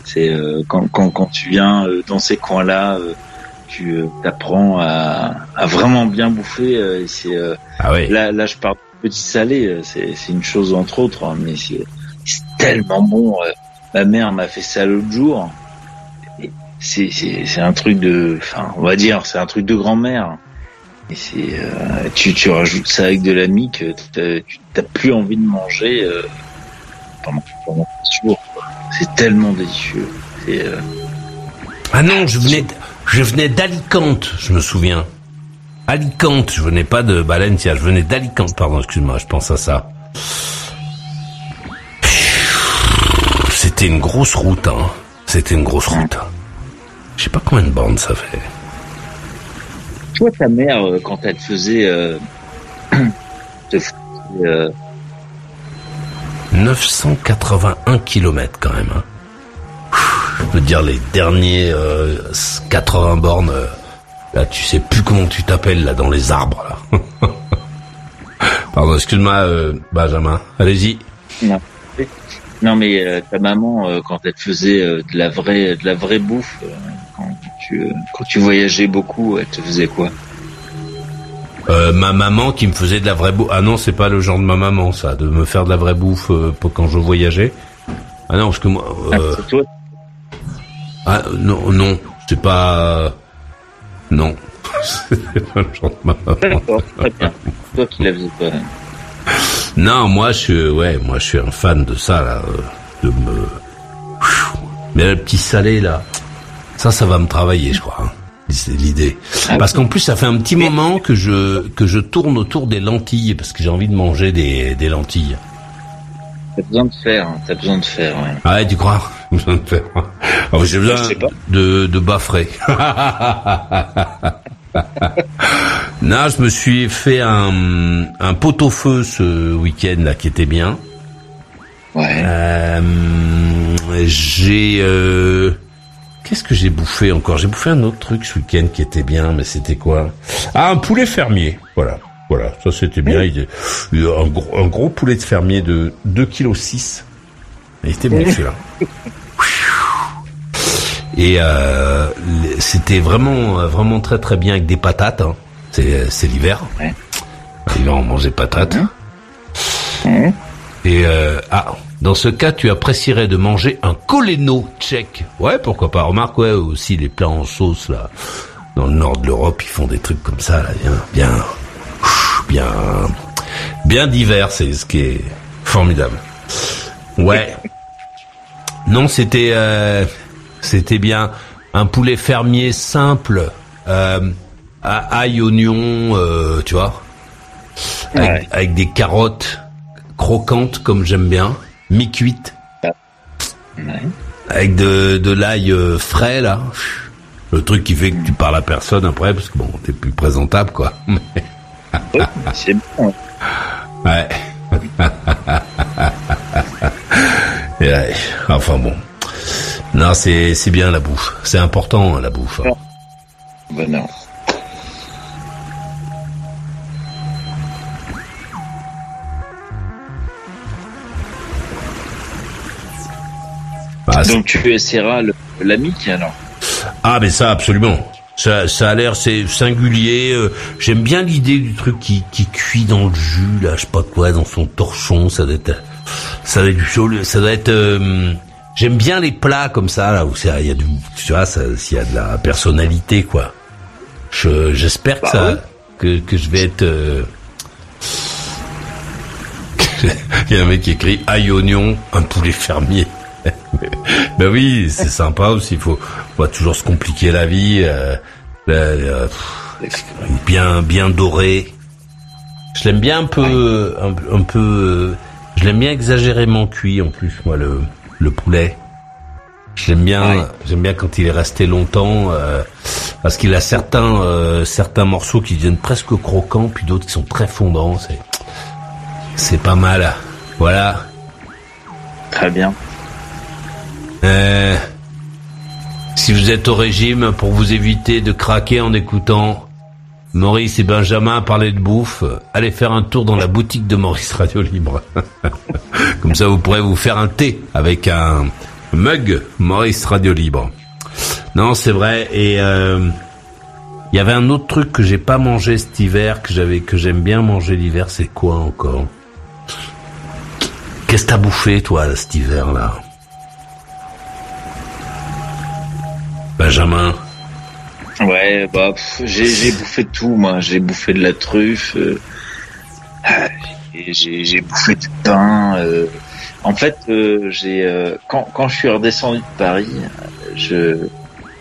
c'est quand, quand quand tu viens dans ces coins-là, tu apprends à, à vraiment bien bouffer. et c'est Ah oui. là là je parle de petit salé. C'est c'est une chose entre autres, hein, mais c'est c'est tellement bon. euh. ma mère m'a fait ça l'autre jour. C'est un truc de, enfin on va dire, c'est un truc de grand-mère. Et c'est, euh, tu, rajoutes ça avec de la mique, t'as- tu t'as plus envie de manger euh, pendant, pendant jours. quoi. C'est tellement délicieux. Euh, Ah non, je venais, je venais d'Alicante, je me souviens. Alicante, je venais pas de Valencia, je venais d'Alicante, pardon, excuse-moi, je pense à ça. C'était une grosse route, hein. C'était une grosse route. hein. Je sais pas combien de bornes ça fait. toi, ta mère, euh, quand elle te faisait, euh, (clears throat) te faisait, euh, 981 kilomètres quand même. hein. Je peux te dire les derniers euh, 80 bornes. euh, Là, tu sais plus comment tu t'appelles là dans les arbres là. (laughs) Pardon, excuse-moi, euh, Benjamin. Allez-y. non. Non, mais euh, ta maman, euh, quand elle faisait euh, de la vraie, de la vraie bouffe, euh, quand tu, euh, quand tu voyageais beaucoup, elle te faisait quoi? Euh, ma maman qui me faisait de la vraie bouffe. Ah non, c'est pas le genre de ma maman ça, de me faire de la vraie bouffe euh, pour quand je voyageais. Ah non, parce que moi, Ah, toi? Ah non, non, c'est pas, non, (laughs) c'est pas le genre de ma maman. D'accord, très bien. Toi qui la faisais pas. Non, moi je suis, ouais, moi je suis un fan de ça là, euh, de me. Mais le petit salé là, ça, ça va me travailler, je crois. hein. C'est l'idée. Parce qu'en plus, ça fait un petit moment que je que je tourne autour des lentilles parce que j'ai envie de manger des des lentilles. T'as besoin de faire, hein, t'as besoin de faire, ouais. Ah ouais, tu crois? J'ai besoin de faire. Ah, j'ai besoin Je sais pas. de de. (laughs) (laughs) non, je me suis fait un un pot-au-feu ce week-end là qui était bien. Ouais. Euh, j'ai euh, qu'est-ce que j'ai bouffé encore? J'ai bouffé un autre truc ce week-end qui était bien, mais c'était quoi? Ah, un poulet fermier. Voilà, voilà, ça c'était bien. Il, il- un, gros, un gros poulet de fermier de 2 kg 6. Il était bon celui-là. (laughs) Et euh, c'était vraiment vraiment très très bien avec des patates. hein. C'est c'est l'hiver. Ouais. L'hiver on mange des patates. Et euh, ah, dans ce cas, tu apprécierais de manger un koleno tchèque. Ouais, pourquoi pas. Remarque, ouais, aussi les plats en sauce là. Dans le nord de l'Europe, ils font des trucs comme ça, là, bien, bien, bien, bien divers. C'est ce qui est formidable. Ouais. Non, c'était, euh, c'était bien un poulet fermier simple, euh, à ail, oignon, euh, tu vois, avec, Ouais. avec des carottes croquantes comme j'aime bien, mi-cuites, Ouais. avec de, de l'ail euh, frais là. Le truc qui fait que tu parles à personne après parce que bon, t'es plus présentable quoi. (laughs) Ouais, c'est bon. Ouais. (laughs) Et ouais, Enfin bon. Non, c'est c'est bien la bouffe. C'est important la bouffe. Bah non. Bah, Donc tu essaieras le, l'amique alors. Ah mais ça absolument. Ça, ça a l'air c'est singulier. euh, J'aime bien l'idée du truc qui, qui cuit dans le jus là, je sais pas quoi, dans son torchon. Ça doit être, ça doit être, du chaud, ça doit être. euh, J'aime bien les plats comme ça là où il y a du, tu vois, s'il y a de la personnalité quoi. Je j'espère que Bah ça, que que je vais être. euh, (laughs) Il y a un mec qui écrit ail oignon, un poulet fermier. (laughs) ben oui, c'est sympa aussi. Il faut, pas toujours se compliquer la vie. euh, euh, pff, bien, bien doré. Je l'aime bien un peu, un, un peu. Je l'aime bien exagérément cuit en plus, moi le le poulet. Je l'aime bien. Ouais. J'aime bien quand il est resté longtemps, euh, parce qu'il a certains euh, certains morceaux qui deviennent presque croquants, puis d'autres qui sont très fondants. C'est c'est pas mal. Voilà. Très bien. Euh, si vous êtes au régime, pour vous éviter de craquer en écoutant Maurice et Benjamin parler de bouffe, allez faire un tour dans la boutique de Maurice Radio Libre. (laughs) Comme ça, vous pourrez vous faire un thé avec un mug Maurice Radio Libre. Non, c'est vrai. Et euh, il y avait un autre truc que j'ai pas mangé cet hiver, que j'avais, que j'aime bien manger l'hiver. C'est quoi encore? Qu'est-ce que t'as bouffé toi cet hiver là? Benjamin Ouais, bah j'ai bouffé de tout, moi. J'ai bouffé de la truffe, euh, ah, j'ai- bouffé du pain. euh. En fait, euh, j'ai euh, quand quand je suis redescendu de Paris, je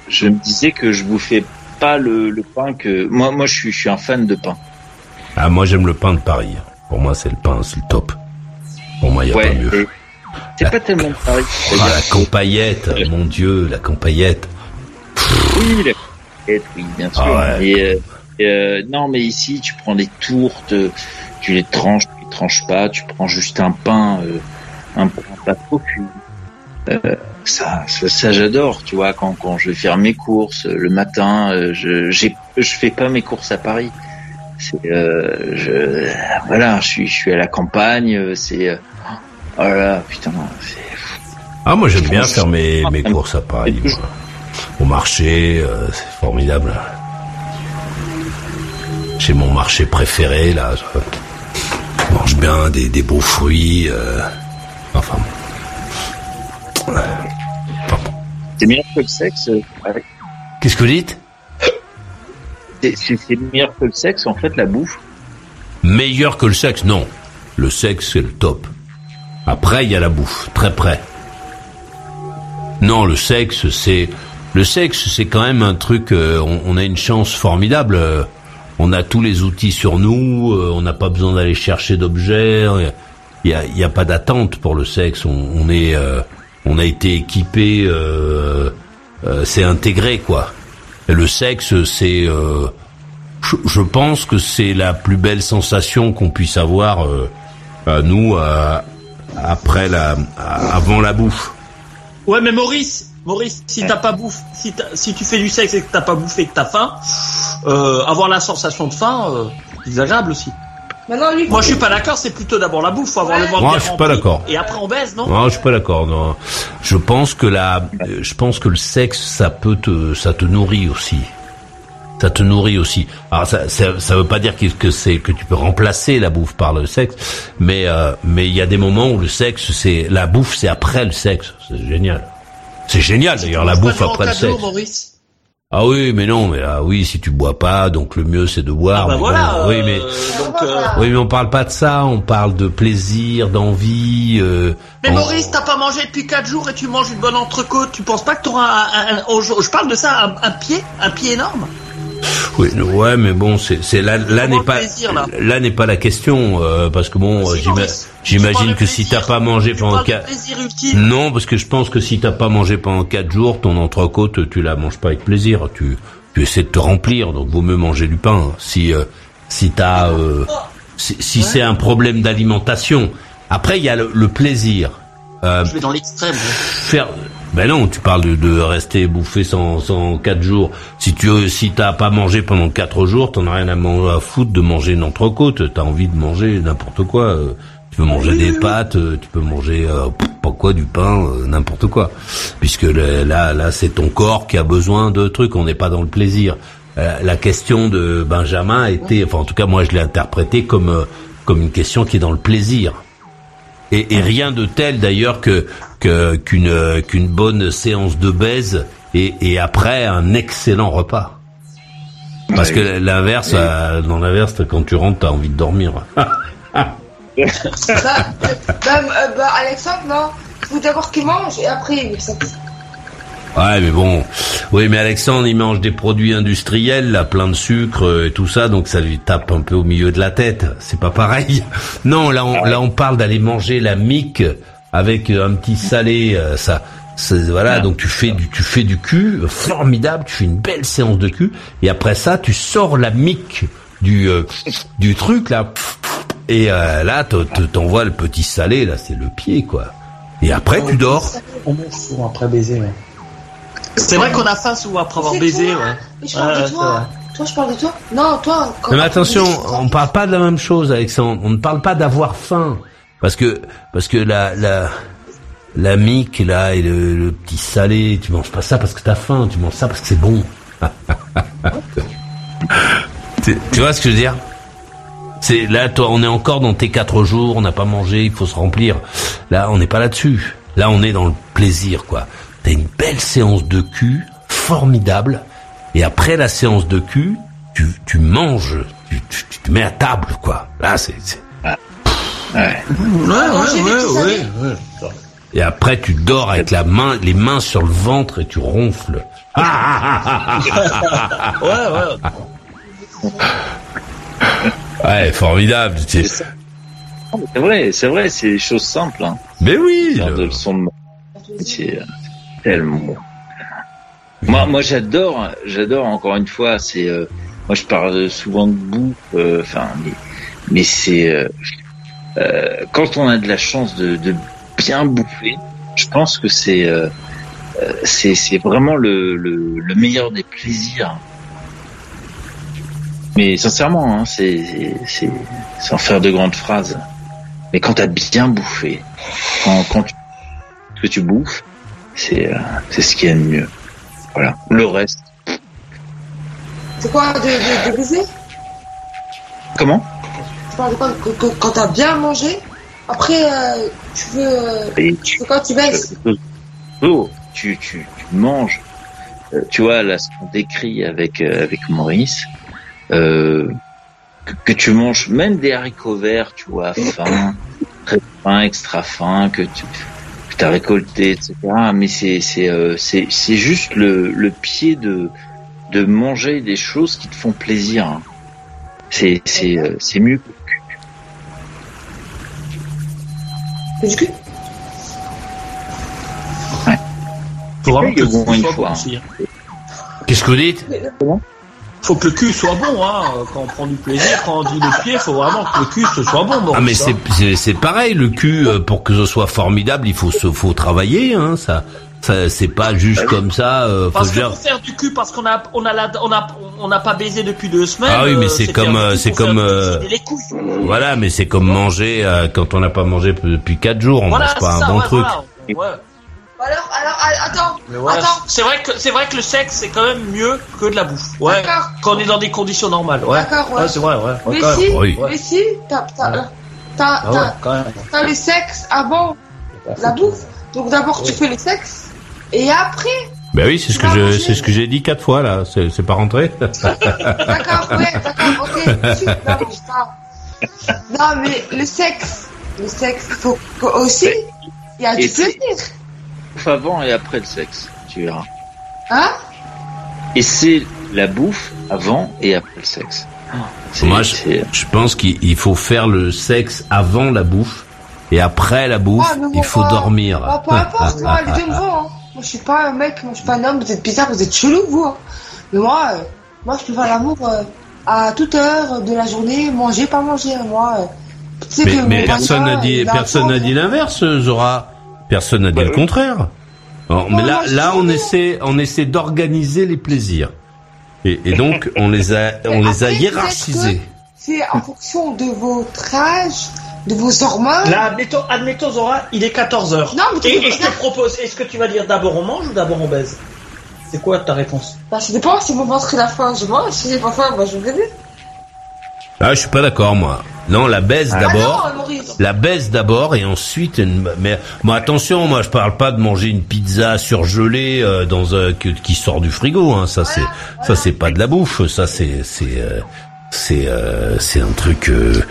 je me disais que je bouffais pas le, le pain que moi moi je suis je suis un fan de pain. Ah, moi j'aime le pain de Paris. Pour moi, c'est le pain, c'est le top. Pour moi, il y a Ouais, pas mieux. c'est pas tellement de Paris. Ah, la campaillette, mon Dieu, la campaillette. Oui, la oui, bien sûr. Ah ouais. Et, euh, et, euh, non, mais ici, tu prends des tourtes, tu les tranches, tu les tranches pas, tu prends juste un pain, euh, un pain pas trop. Euh, ça, ça, ça, j'adore, tu vois, quand, quand je vais faire mes courses le matin, je, j'ai, je fais pas mes courses à Paris. C'est, je, voilà, je suis, je suis à la campagne, c'est, oh là là, putain, c'est, Ah, moi j'aime bien faire mes, mes courses à Paris. moi. Au marché, euh, c'est formidable. J'ai mon marché préféré, là. Je mange bien des, des beaux fruits. euh, enfin. c'est meilleur que le sexe. euh, ouais. Qu'est-ce que vous dites? C'est, c'est, c'est meilleur que le sexe, en fait, la bouffe. Meilleur que le sexe Non. Le sexe, c'est le top. Après, il y a la bouffe, très près. Non, le sexe, c'est... Le sexe, c'est quand même un truc... euh, on, a une chance formidable. euh, on a tous les outils sur nous. euh, on n'a pas besoin d'aller chercher d'objets. Il y a, y a pas d'attente pour le sexe. On, est... on a été équipé... c'est intégré, quoi. Le sexe, c'est... je, pense que c'est la plus belle sensation qu'on puisse avoir, à nous, après la, avant la bouffe. Ouais, mais Maurice, Maurice, si t'as pas bouffe, si, tu fais du sexe et que t'as pas bouffé et que t'as faim, euh, avoir la sensation de faim, euh, c'est désagréable aussi. Maintenant, lui, Moi, je suis pas d'accord. C'est plutôt d'abord la bouffe, faut avoir le ventre Moi, bien je suis pas d'accord. Et après, on baise, non? Non, je suis pas d'accord. Non, je pense que la, je pense que le sexe, ça peut te, ça te nourrit aussi. Ça te nourrit aussi. Alors ça, ça, ça veut pas dire que que c'est que tu peux remplacer la bouffe par le sexe, mais euh, mais il y a des moments où le sexe, c'est la bouffe, c'est après le sexe. C'est génial. C'est génial d'ailleurs la bouffe après le quatre jours, sexe. Maurice. Ah oui, mais non, mais ah oui, si tu bois pas, donc le mieux c'est de boire. Ah bah mais voilà. bon, oui, mais euh, donc, euh, oui, mais on parle pas de ça. On parle de plaisir, d'envie. Euh, Mais on- Maurice, t'as pas mangé depuis 4 jours et tu manges une bonne entrecôte. Tu penses pas que t'auras un, un, un- je je parle de ça, un, un pied, un pied énorme? Oui, ouais, mais bon, c'est c'est là, là n'est pas plaisir, là là n'est pas la question euh, parce que bon, Si, euh, j'imagine que si t'as pas mangé Tu pendant quatre non, parce que je pense que si t'as pas mangé pendant quatre jours, ton entrecôte, tu la manges pas avec plaisir. Tu tu essaies de te remplir, donc vaut mieux manger du pain. Si euh, si t'as euh, si, si c'est un problème d'alimentation. Après, il y a le, le plaisir. Euh, Je vais dans l'extrême. ouais. faire ben non tu parles de, de rester bouffé sans sans quatre jours. Si tu si t'as pas mangé pendant quatre jours t'en as rien à, à foutre de manger une entrecôte. T'as envie de manger n'importe quoi. Tu peux manger des pâtes euh, tu peux manger euh, pff, pas quoi du pain euh, n'importe quoi. Puisque le- là là c'est ton corps qui a besoin de trucs. On n'est pas dans le plaisir. Euh, la question de Benjamin était enfin en tout cas moi je l'ai interprété comme euh, comme une question qui est dans le plaisir et, et rien de tel d'ailleurs que qu'une qu'une bonne séance de baise et, et après un excellent repas. Parce que l'inverse, euh, dans l'inverse, quand tu rentres, t'as envie de dormir. bah, bah, euh, bah, Alexandre, non? Faut d'abord qu'il mange et après, ça. Ouais, mais bon, oui, mais Alexandre, il mange des produits industriels, là, plein de sucre euh, et tout ça, donc ça lui tape un peu au milieu de la tête. C'est pas pareil. (laughs) Non, là, on, là, on parle d'aller manger la mique avec euh, un petit salé, euh, ça. Voilà, donc tu fais du tu fais du cul, formidable, tu fais une belle séance de cul, et après ça, tu sors la mique du euh, du truc là, et euh, là, te- te- t'envoies le petit salé là, c'est le pied quoi. Et après, tu dors. On mange souvent après baiser, ouais. C'est vrai qu'on a faim souvent après avoir baisé, toi. ouais. Mais je parle Ouais, de toi. Toi, je parle de toi. Non, toi. quand- mais attention, on parle pas de la même chose, Alexandre. On ne parle pas d'avoir faim, parce que parce que la la la mique là et le, le petit salé, tu manges pas ça parce que t'as faim, tu manges ça parce que c'est bon. (laughs) tu, tu vois ce que je veux dire? C'est là, toi, on est encore dans tes quatre jours, on n'a pas mangé, il faut se remplir. Là, on n'est pas là-dessus. Là, on est dans le plaisir, quoi. T'as une belle séance de cul, formidable, Et après la séance de cul, tu, tu manges, tu, tu, tu te mets à table, quoi. Là, c'est... c'est- Ouais. Ouais, ouais, ouais. Et après, tu dors avec la main, les mains sur le ventre et tu ronfles. Ah, Ouais, ouais. ouais, formidable. tu sais. C'est vrai, c'est vrai, c'est des choses simples. Hein. Mais oui. Le- tellement. Moi, moi, j'adore, j'adore encore une fois. C'est, euh, moi, je parle souvent de bouffe. euh, Enfin, mais, mais c'est euh, quand on a de la chance de, de bien bouffer. Je pense que c'est, c'est, c'est vraiment le, le, le meilleur des plaisirs. Mais sincèrement, hein, c'est, c'est, sans faire de grandes phrases. Mais quand t'as bien bouffé, quand, quand tu, que tu bouffes, c'est, euh, c'est ce qu'il y a de mieux. Voilà. Le reste. C'est quoi de, de, de baiser? Comment? Tu parles de quoi? Que- que- Quand t'as bien mangé, après, euh, tu veux. euh, Et tu tu, veux quand tu baisses oh, tu, tu, tu manges. Euh, tu vois, là, ce qu'on décrit avec, euh, avec Maurice, euh, que, que tu manges même des haricots verts, tu vois, fins, très fins, extra fins, que tu que as récolté, etc. Mais c'est, c'est, euh, c'est, c'est juste le, le pied de, de manger des choses qui te font plaisir. hein. C'est, c'est, euh, c'est mieux que du cul? Faut vraiment que moins cul une fois, hein. hein. Qu'est-ce que vous dites? Faut que le cul soit bon, hein. Quand on prend du plaisir, quand on dit le pied, faut vraiment que le cul ce soit bon. Maurice, Ah mais c'est hein. c'est c'est pareil le cul euh, pour que ce soit formidable il faut se faut travailler hein ça ça c'est pas juste comme ça euh, faut Parce que dire pour faire du cul, parce qu'on a, on a, la, on a, on n'a pas baisé depuis deux semaines. Ah oui, mais euh, c'est comme, euh, c'est comme, euh, les couilles. voilà mais c'est comme manger euh, quand on n'a pas mangé depuis quatre jours on Voilà, mange pas un ça, bon ouais, truc voilà. Ouais. Alors, alors, ah, attends, attends. c'est vrai que c'est vrai que le sexe c'est quand même mieux que de la bouffe. Ouais. D'accord. Quand on est dans des conditions normales. Ouais. D'accord, ouais. Ouais, c'est vrai. Ouais. ouais, Mais si, Oui. mais si, t'as, t'as, Ouais. t'as, Ah ouais, t'as, le sexe avant la bouffe. Donc d'abord tu fais le sexe et après, ben oui c'est ce que je manger. c'est ce que j'ai dit quatre fois là c'est c'est pas rentré (laughs) d'accord, ouais, d'accord, ok. (laughs) Non, mais le sexe, le sexe, faut aussi, il y a Et du c'est- plaisir, bouffe avant et après le sexe, tu verras. hein? Et c'est la bouffe avant et après le sexe. C'est- moi je, c'est- je pense qu'il il faut faire le sexe avant la bouffe et après la bouffe Ah, il faut dormir Bah, peu importe, moi, les deux me vont, hein. Moi, je suis pas un mec, moi, je suis pas un homme, vous êtes bizarre, vous êtes chelou, vous, hein. Mais moi, euh, moi, je peux faire l'amour euh, à toute heure de la journée, manger, pas manger, moi. euh, mais, que mais mon personne n'a dit personne n'a dit l'inverse Zora personne n'a dit le contraire Bon, mais Non, là là on essaie on essaie d'organiser les plaisirs et, et donc (laughs) on les a on Mais les a hiérarchisés C'est en fonction de votre âge, de vos hormones. Là, admettons, admettons Zora, il est 14h. Non, mais tu et, peux et je pas- te propose, est-ce que tu vas dire d'abord on mange ou d'abord on baise? C'est quoi ta réponse? Bah, ça dépend, si mon ventre il a faim, je mange, si j'ai pas faim, bah, je vais baiser. Ah, je suis pas d'accord, moi. Non, la baisse d'abord. Ah Maurice. La baisse d'abord et ensuite une... mais moi attention moi je parle pas de manger une pizza surgelée euh, dans un que- qui sort du frigo hein ça c'est ça c'est pas de la bouffe ça c'est c'est euh, c'est euh, c'est un truc euh,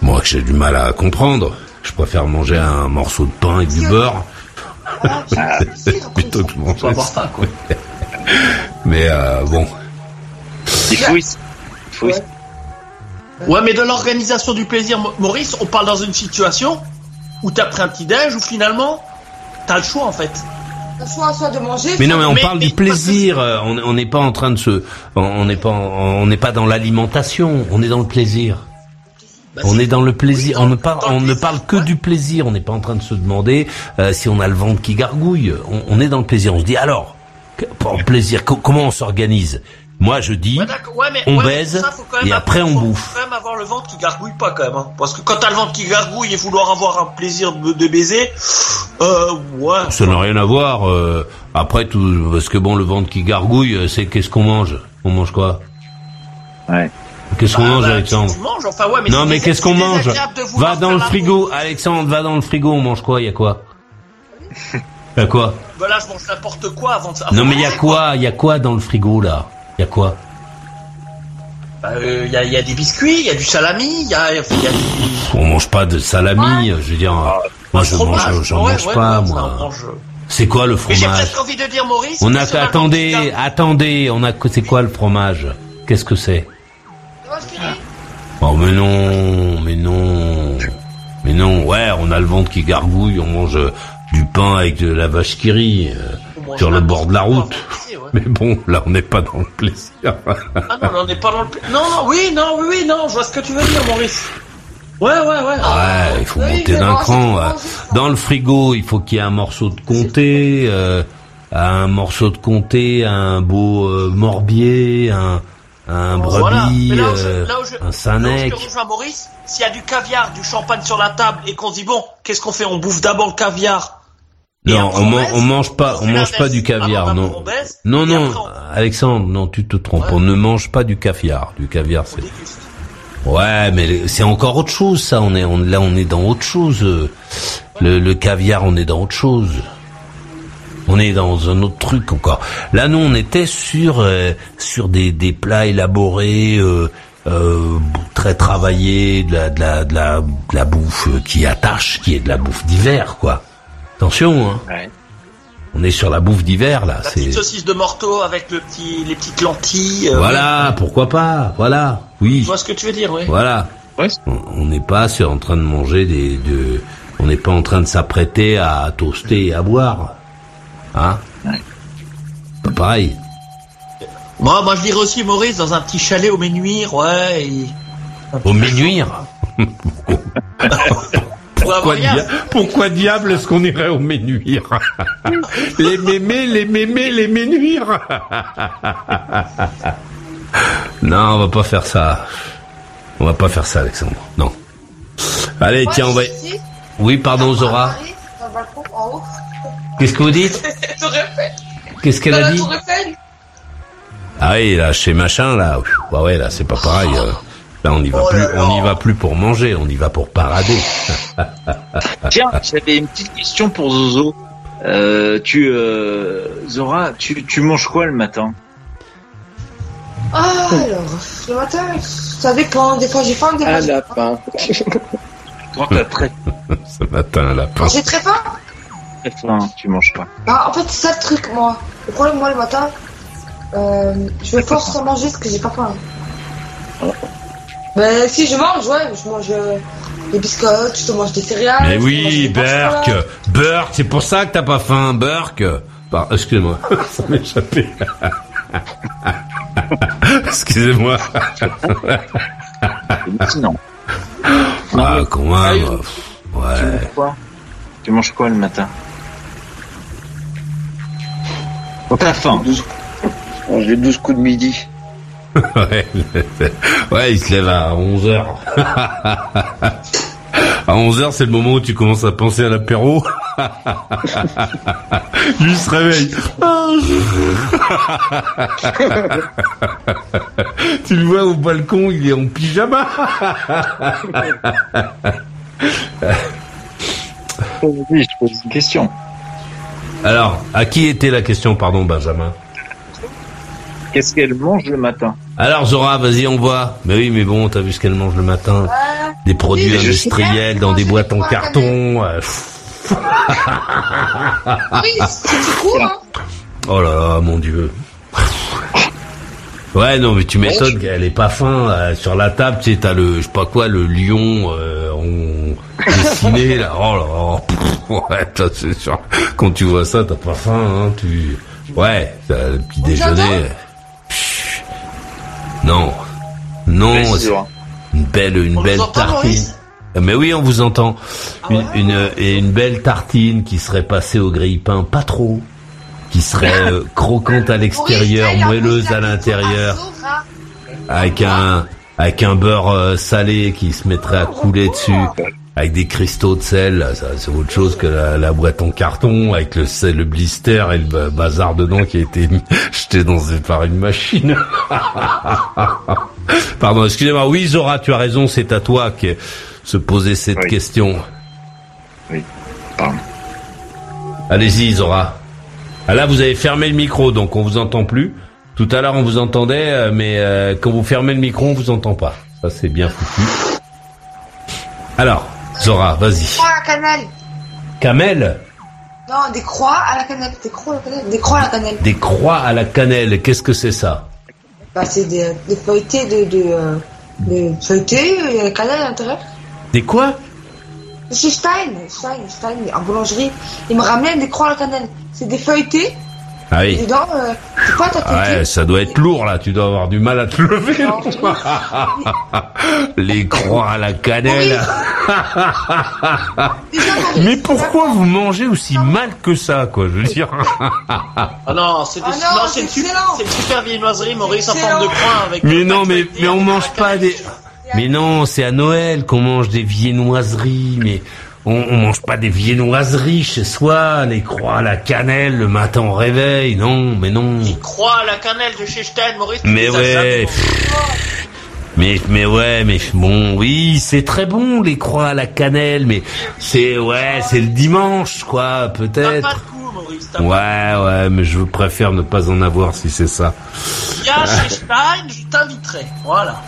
moi que j'ai du mal à comprendre je préfère manger un morceau de pain avec du beurre Ah, (laughs) (laughs) plutôt que manger ça. quoi. (laughs) mais euh, bon il faut- Ouais. Ouais, mais de l'organisation du plaisir, Maurice, on parle dans une situation où t'as pris un petit déj, où finalement, t'as le choix en fait. Soit, soit de manger. Mais non, mais on Mais- parle mais- du plaisir. euh, On n'est pas en train de se, on- n'est pas, en- on n'est pas dans l'alimentation. On est dans le plaisir. Bah, On est dans le plaisir. Oui, on ne parle, dans le on ne plaisir, parle que ouais. du plaisir. On n'est pas en train de se demander euh, si on a le ventre qui gargouille. On, on est dans le plaisir. On se dit alors, pour le plaisir, co- comment on s'organise? Moi, je dis, Ouais, d'accord. Ouais, mais- on ouais, baise, ça, faut quand même et après, avoir- on faut bouffe. quand même avoir le ventre qui gargouille pas quand même. hein. Parce que quand t'as le ventre qui gargouille et vouloir avoir un plaisir de, de baiser, euh, ouais. ça n'a rien à voir. euh, après tout, parce que bon, le ventre qui gargouille, euh, c'est qu'est-ce qu'on mange? On mange quoi? Ouais. Qu'est-ce qu'on Bah, mange, bah, Alexandre? manges, enfin ouais, mais Non, mais qu'est-ce qu'on mange? Va dans le frigo, Alexandre, va dans le frigo, on mange quoi? Il y a quoi? Il (laughs) y a quoi? Bah là, je mange n'importe quoi avant de Non mais il y a quoi? Il y a quoi dans le frigo là? Y a quoi? Il bah, euh, y, a, y, a, des biscuits, il y a du salami, il y a, y a du... On mange pas de salami, je veux dire. Ah, moi, je mange, j'en mange pas, moi. C'est quoi le fromage J'ai presque envie de dire Maurice. On a attendez, attendez, on a c'est quoi le fromage? Qu'est-ce que c'est? Oh mais non, mais non, mais non. Ouais, on a le ventre qui gargouille, on mange du pain avec de la vache qui rit euh, sur le bord de la route. Mais bon, là, on n'est pas dans le plaisir. ah non, on n'est pas dans le plaisir. Non, non, oui, non, oui, oui, non, je vois ce que tu veux dire, Maurice. Ouais, ouais, ouais. Ouais, il faut monter d'un cran. Dans le frigo, il faut qu'il y ait un morceau de comté, euh, un morceau de comté, un beau euh, morbier, un, un brebis, euh, un sanec. Maurice, s'il y a du caviar, du champagne sur la table et qu'on se dit bon, qu'est-ce qu'on fait? On bouffe d'abord le caviar. Non, on, on, mange pas, on, mange pas du caviar, non. non, non, Alexandre, non, tu te trompes. On ne mange pas du caviar. Du caviar, c'est. Ouais, mais c'est encore autre chose, ça. On est, on, là, on est dans autre chose. Le, le caviar, on est dans autre chose. On est dans un autre truc encore. Là, nous, on était sur euh, sur des, des plats élaborés, euh, euh, très travaillés, de la, de la de la de la bouffe qui attache, qui est de la bouffe d'hiver, quoi. Attention, hein. Ouais. On est sur la bouffe d'hiver là. La petite saucisse de morteau avec le petit, les petites lentilles. voilà, pourquoi pas. Voilà, oui. Je vois ce que tu veux dire, oui. Voilà. On n'est pas sur, en train de manger des, de, on n'est pas en train de s'apprêter à toaster et à boire. Hein? Pas pareil. Moi, moi, je dirais aussi Maurice dans un petit chalet au Ménuire, ouais. Au Ménuire (laughs) (laughs) pourquoi, pourquoi diable est-ce qu'on irait au Ménuire (laughs) Les mémés, les mémés, les Ménuires (laughs) Non, on va pas faire ça. On va pas faire ça, Alexandre. Non. Allez, tiens, on va... Oui, pardon, Zora. Qu'est-ce que vous dites? (laughs) Qu'est-ce qu'elle a dit? Ah oui, là, chez machin, là, ouais, ouais, là, c'est pas pareil. Là, on n'y va oh plus, on n'y va plus pour manger, on y va pour parader. (laughs) Tiens, j'avais une petite question pour Zozo. Euh, tu, euh, Zora, tu, tu manges quoi le matin? Ah, alors, le matin, ça dépend. Des fois, j'ai faim, des fois, j'ai lapin. (laughs) Quand t'as très... (laughs) Ce matin, un lapin. J'ai très faim? Très faim, tu manges pas. Ah, en fait, c'est ça le truc, moi. Le problème, moi, le matin, euh, je me force à manger parce que j'ai pas faim. Ben, si je mange, ouais, je mange euh, des biscottes, je te mange des céréales. Mais oui, Burke, Burke, c'est pour ça que t'as pas faim, Burke. (laughs) (laughs) Excusez-moi, ça m'est échappé. Excusez-moi. non. Ah, comment Ouais. Tu manges quoi? Tu manges quoi le matin? T'as faim. J'ai 12 coups de midi ouais, (laughs) ouais, il se lève à 11h. (laughs) à 11h, c'est le moment où tu commences à penser à l'apéro. (laughs) Lui se réveille. tu le vois au balcon, il est en pyjama. oui, je pose une question. Alors, à qui était la question, pardon, Benjamin? Qu'est-ce qu'elle mange le matin Alors Zora, vas-y, on voit. Mais oui, mais bon, t'as vu ce qu'elle mange le matin Des produits industriels dans des boîtes en carton. Euh, oui, c'est cool, hein Oh là là, mon Dieu. Ouais, non, mais tu m'étonnes qu'elle est pas faim. Euh, sur la table, tu sais, t'as le, je sais pas quoi, le lion euh, on dessiné (laughs) là. Oh là, là. ouais, c'est sûr. Quand tu vois ça, t'as pas faim, hein. Tu, ouais, t'as le petit déjeuner. Non. Non. Une belle, une belle tartine. Mais oui, on vous entend. Ah une, une, et une belle tartine qui serait passée au grille-pain, pas trop, qui serait euh, (laughs) croquante à l'extérieur, moelleuse à l'intérieur, avec un, avec un beurre euh, salé qui se mettrait à couler dessus avec des cristaux de sel, c'est autre chose que la, boîte en carton avec le sel, le blister et le bazar dedans qui a été (laughs) jeté dans par une machine. (laughs) Pardon, excusez-moi. Oui, Zora, tu as raison, c'est à toi qui se poser cette question. Oui, pardon. Allez-y, Zora. Ah là, vous avez fermé le micro, donc on vous entend plus. Tout à l'heure, on vous entendait, euh, mais euh, quand vous fermez le micro, on vous entend pas. Ça, c'est bien foutu. Alors, Zora, vas-y. Croix à la cannelle. Camel, Non, des croix à la cannelle. Des croix à la cannelle. Des croix à la cannelle. des croix à la cannelle. Qu'est-ce que c'est ça Bah, c'est des, des feuilletés de, de, euh, feuilletés et la cannelle à l'intérieur. Des quoi Chez Stein, Stein, Stein, en boulangerie, ils me ramènent des croix à la cannelle. C'est des feuilletés. Ah oui. Dedans, euh, c'est ta. Ouais, ça doit être lourd là. Tu dois avoir du mal à te lever. Non. (laughs) Les croix à la cannelle. (laughs) Mais pourquoi vous mangez aussi mal que ça, quoi Je veux dire. Ah non, c'est des- Ah non, non, c'est une, c'est su- excellent. c'est une super viennoiserie, Maurice, en forme de croix avec. Mais un non, mais mais on avec mange pas des. Mais non, c'est à Noël qu'on mange des viennoiseries. Mais on, on mange pas des viennoiseries chez soi. Les croix à la cannelle le matin au réveil. Non, mais non. Des croix à la cannelle de chez Stein, Maurice. Mais les ouais. Mais mais ouais, mais bon, oui, c'est très bon les croix à la cannelle, mais c'est ouais, c'est le dimanche quoi, peut-être. Ouais, ouais, mais je préfère ne pas en avoir si c'est ça. Viens chez Stein, je t'inviterai. Voilà.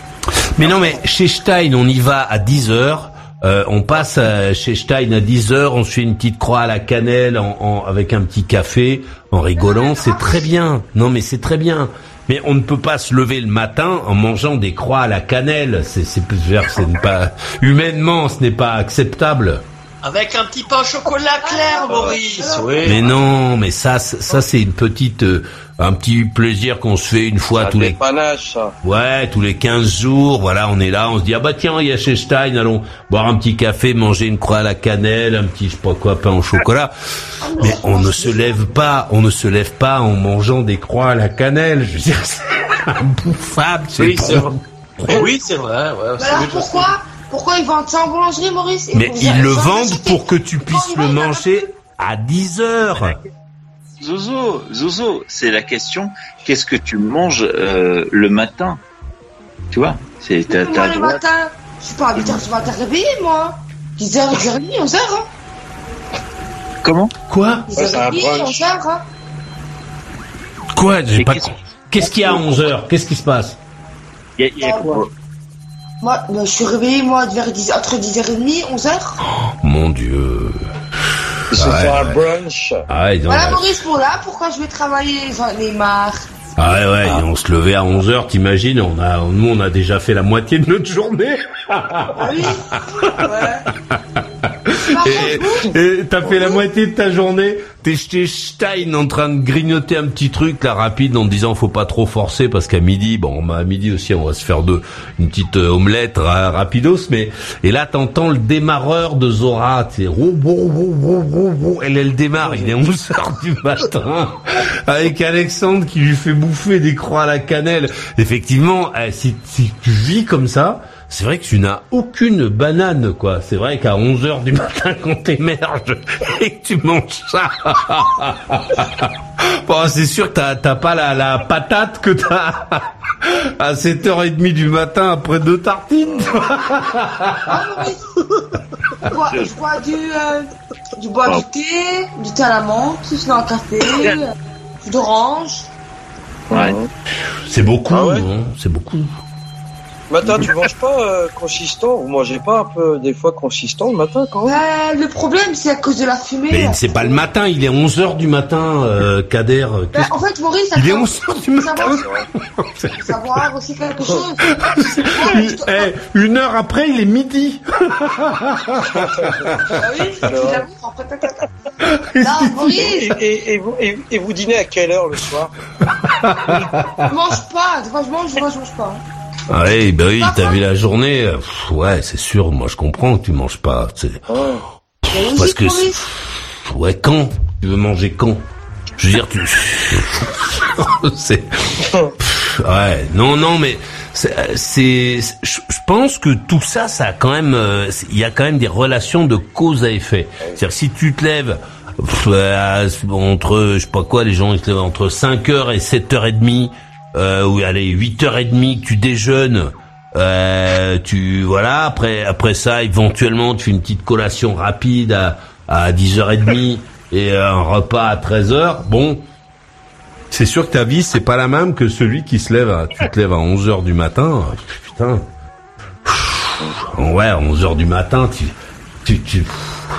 Mais non, mais chez Stein, on y va à 10 heures. Euh, on passe euh, chez Stein à 10 heures, on se fait une petite croix à la cannelle en, en- avec un petit café, en rigolant, c'est très bien. Non, mais c'est très bien. Mais on ne peut pas se lever le matin en mangeant des croix à la cannelle. C'est, c'est, c'est pas humainement, ce n'est pas acceptable. Avec un petit pain au chocolat clair, Maurice. Oui. Mais non, mais ça, c'est- ça c'est une petite, euh, un petit plaisir qu'on se fait une fois tous les dépannage, ça. Ouais, tous les 15 jours, voilà, on est là, on se dit ah bah tiens, il y a chez Stein, allons boire un petit café, manger une croix à la cannelle, un petit je sais pas quoi pain au chocolat. Mais on ne se lève pas, on ne se lève pas en mangeant des croix à la cannelle. Je veux dire, (laughs) c'est imbouffable, c'est Oui, c'est vrai. Oui, c'est vrai. Ouais, alors pourquoi Pourquoi ils vendent ça en boulangerie, Maurice? Mais ils le vendent pour que tu puisses le manger à 10 heures. Zozo, Zozo, c'est la question. Qu'est-ce que tu manges euh, le matin? Tu vois, c'est t'as le matin, je suis pas à 8h du matin réveillé, moi. 10h, 10h30, 11h, hein. Comment? Quoi? 10h30, Ouais, c'est un brunch. 11h, hein. Quoi? J'ai pas qu'est-ce- Qu'est-ce qu'il y a à 11 heures? Qu'est-ce qui se passe? Il y a, il y a quoi? Moi, je suis réveillé, moi, vers 10, entre 10h30, 11h. Mon Dieu. Ils se Ouais, font un brunch. Ah ouais, non, Voilà, bah, Maurice, pour là, pourquoi je vais travailler J'en ai marre. Ah ouais, ouais, et on se levait à 11 heures, t'imagines, on a, nous, on a déjà fait la moitié de notre journée. Ah oui (laughs) Ouais. Et t'as fait la moitié de ta journée, t'es chez Stein en train de grignoter un petit truc, là, rapide, en te disant, faut pas trop forcer, parce qu'à midi, bon, bah, à midi aussi, on va se faire deux, une petite euh, omelette ra- rapidos, mais, et là, t'entends le démarreur de Zora, tu sais, rou, rou, rou, rou, rou, rou. elle, elle démarre, il est 11 heures du matin, (laughs) avec Alexandre qui lui fait bouffer des croix à la cannelle. Effectivement, eh, si, si tu vis comme ça, c'est vrai que tu n'as aucune banane, quoi. C'est vrai qu'à 11 heures du matin, (laughs) quand t'émerges (laughs) et que tu manges ça, (laughs) bon, c'est sûr que t'as, t'as pas la, la patate que t'as à 7h30 du matin après deux tartines. ah, je bois, je bois du, euh, je bois du thé, du thé à la menthe, sinon un café, d'orange. Ouais. C'est beaucoup, Ah ouais hein, c'est beaucoup. Matin, tu manges pas euh, consistant? Vous mangez pas un peu des fois consistant le matin quand même? Ouais, le problème, c'est à cause de la fumée. Mais c'est pas le matin, il est 11 heures du matin, euh, Kader. qu'est-ce- en fait, Maurice, Il est attends, 11 heures du faut matin. savoir, faut savoir aussi quelque chose. Une, (laughs) eh, une heure après, il est midi. (laughs) Ah oui. (laughs) Non, Maurice, et, et, et vous, et, et vous dînez à quelle heure le soir? Je mange pas. Des fois, je mange, des fois, je mange pas. Ah oui, bah oui, t'as vu la journée. euh, pff, ouais, c'est sûr. Moi, je comprends que tu manges pas. c'est- C'est Parce que ouais, quand tu veux manger quand? Je veux dire, tu. (laughs) c'est. Pff, Ouais, non, non, mais c'est, euh, c'est, je je pense que tout ça, ça a quand même, euh, c'est- il y a quand même des relations de cause à effet. C'est-à-dire, si tu te lèves pff, entre, je sais pas quoi, les gens ils se lèvent entre 5h et 7h30, euh, ou allez, 8h30 que tu déjeunes, euh, tu, voilà, après, après ça, éventuellement, tu fais une petite collation rapide à, à 10h30 et un repas à 13h, bon, c'est sûr que ta vie, c'est pas la même que celui qui se lève à, tu te lèves à 11 heures du matin. Putain. Ouais, 11 heures du matin, tu, tu, tu,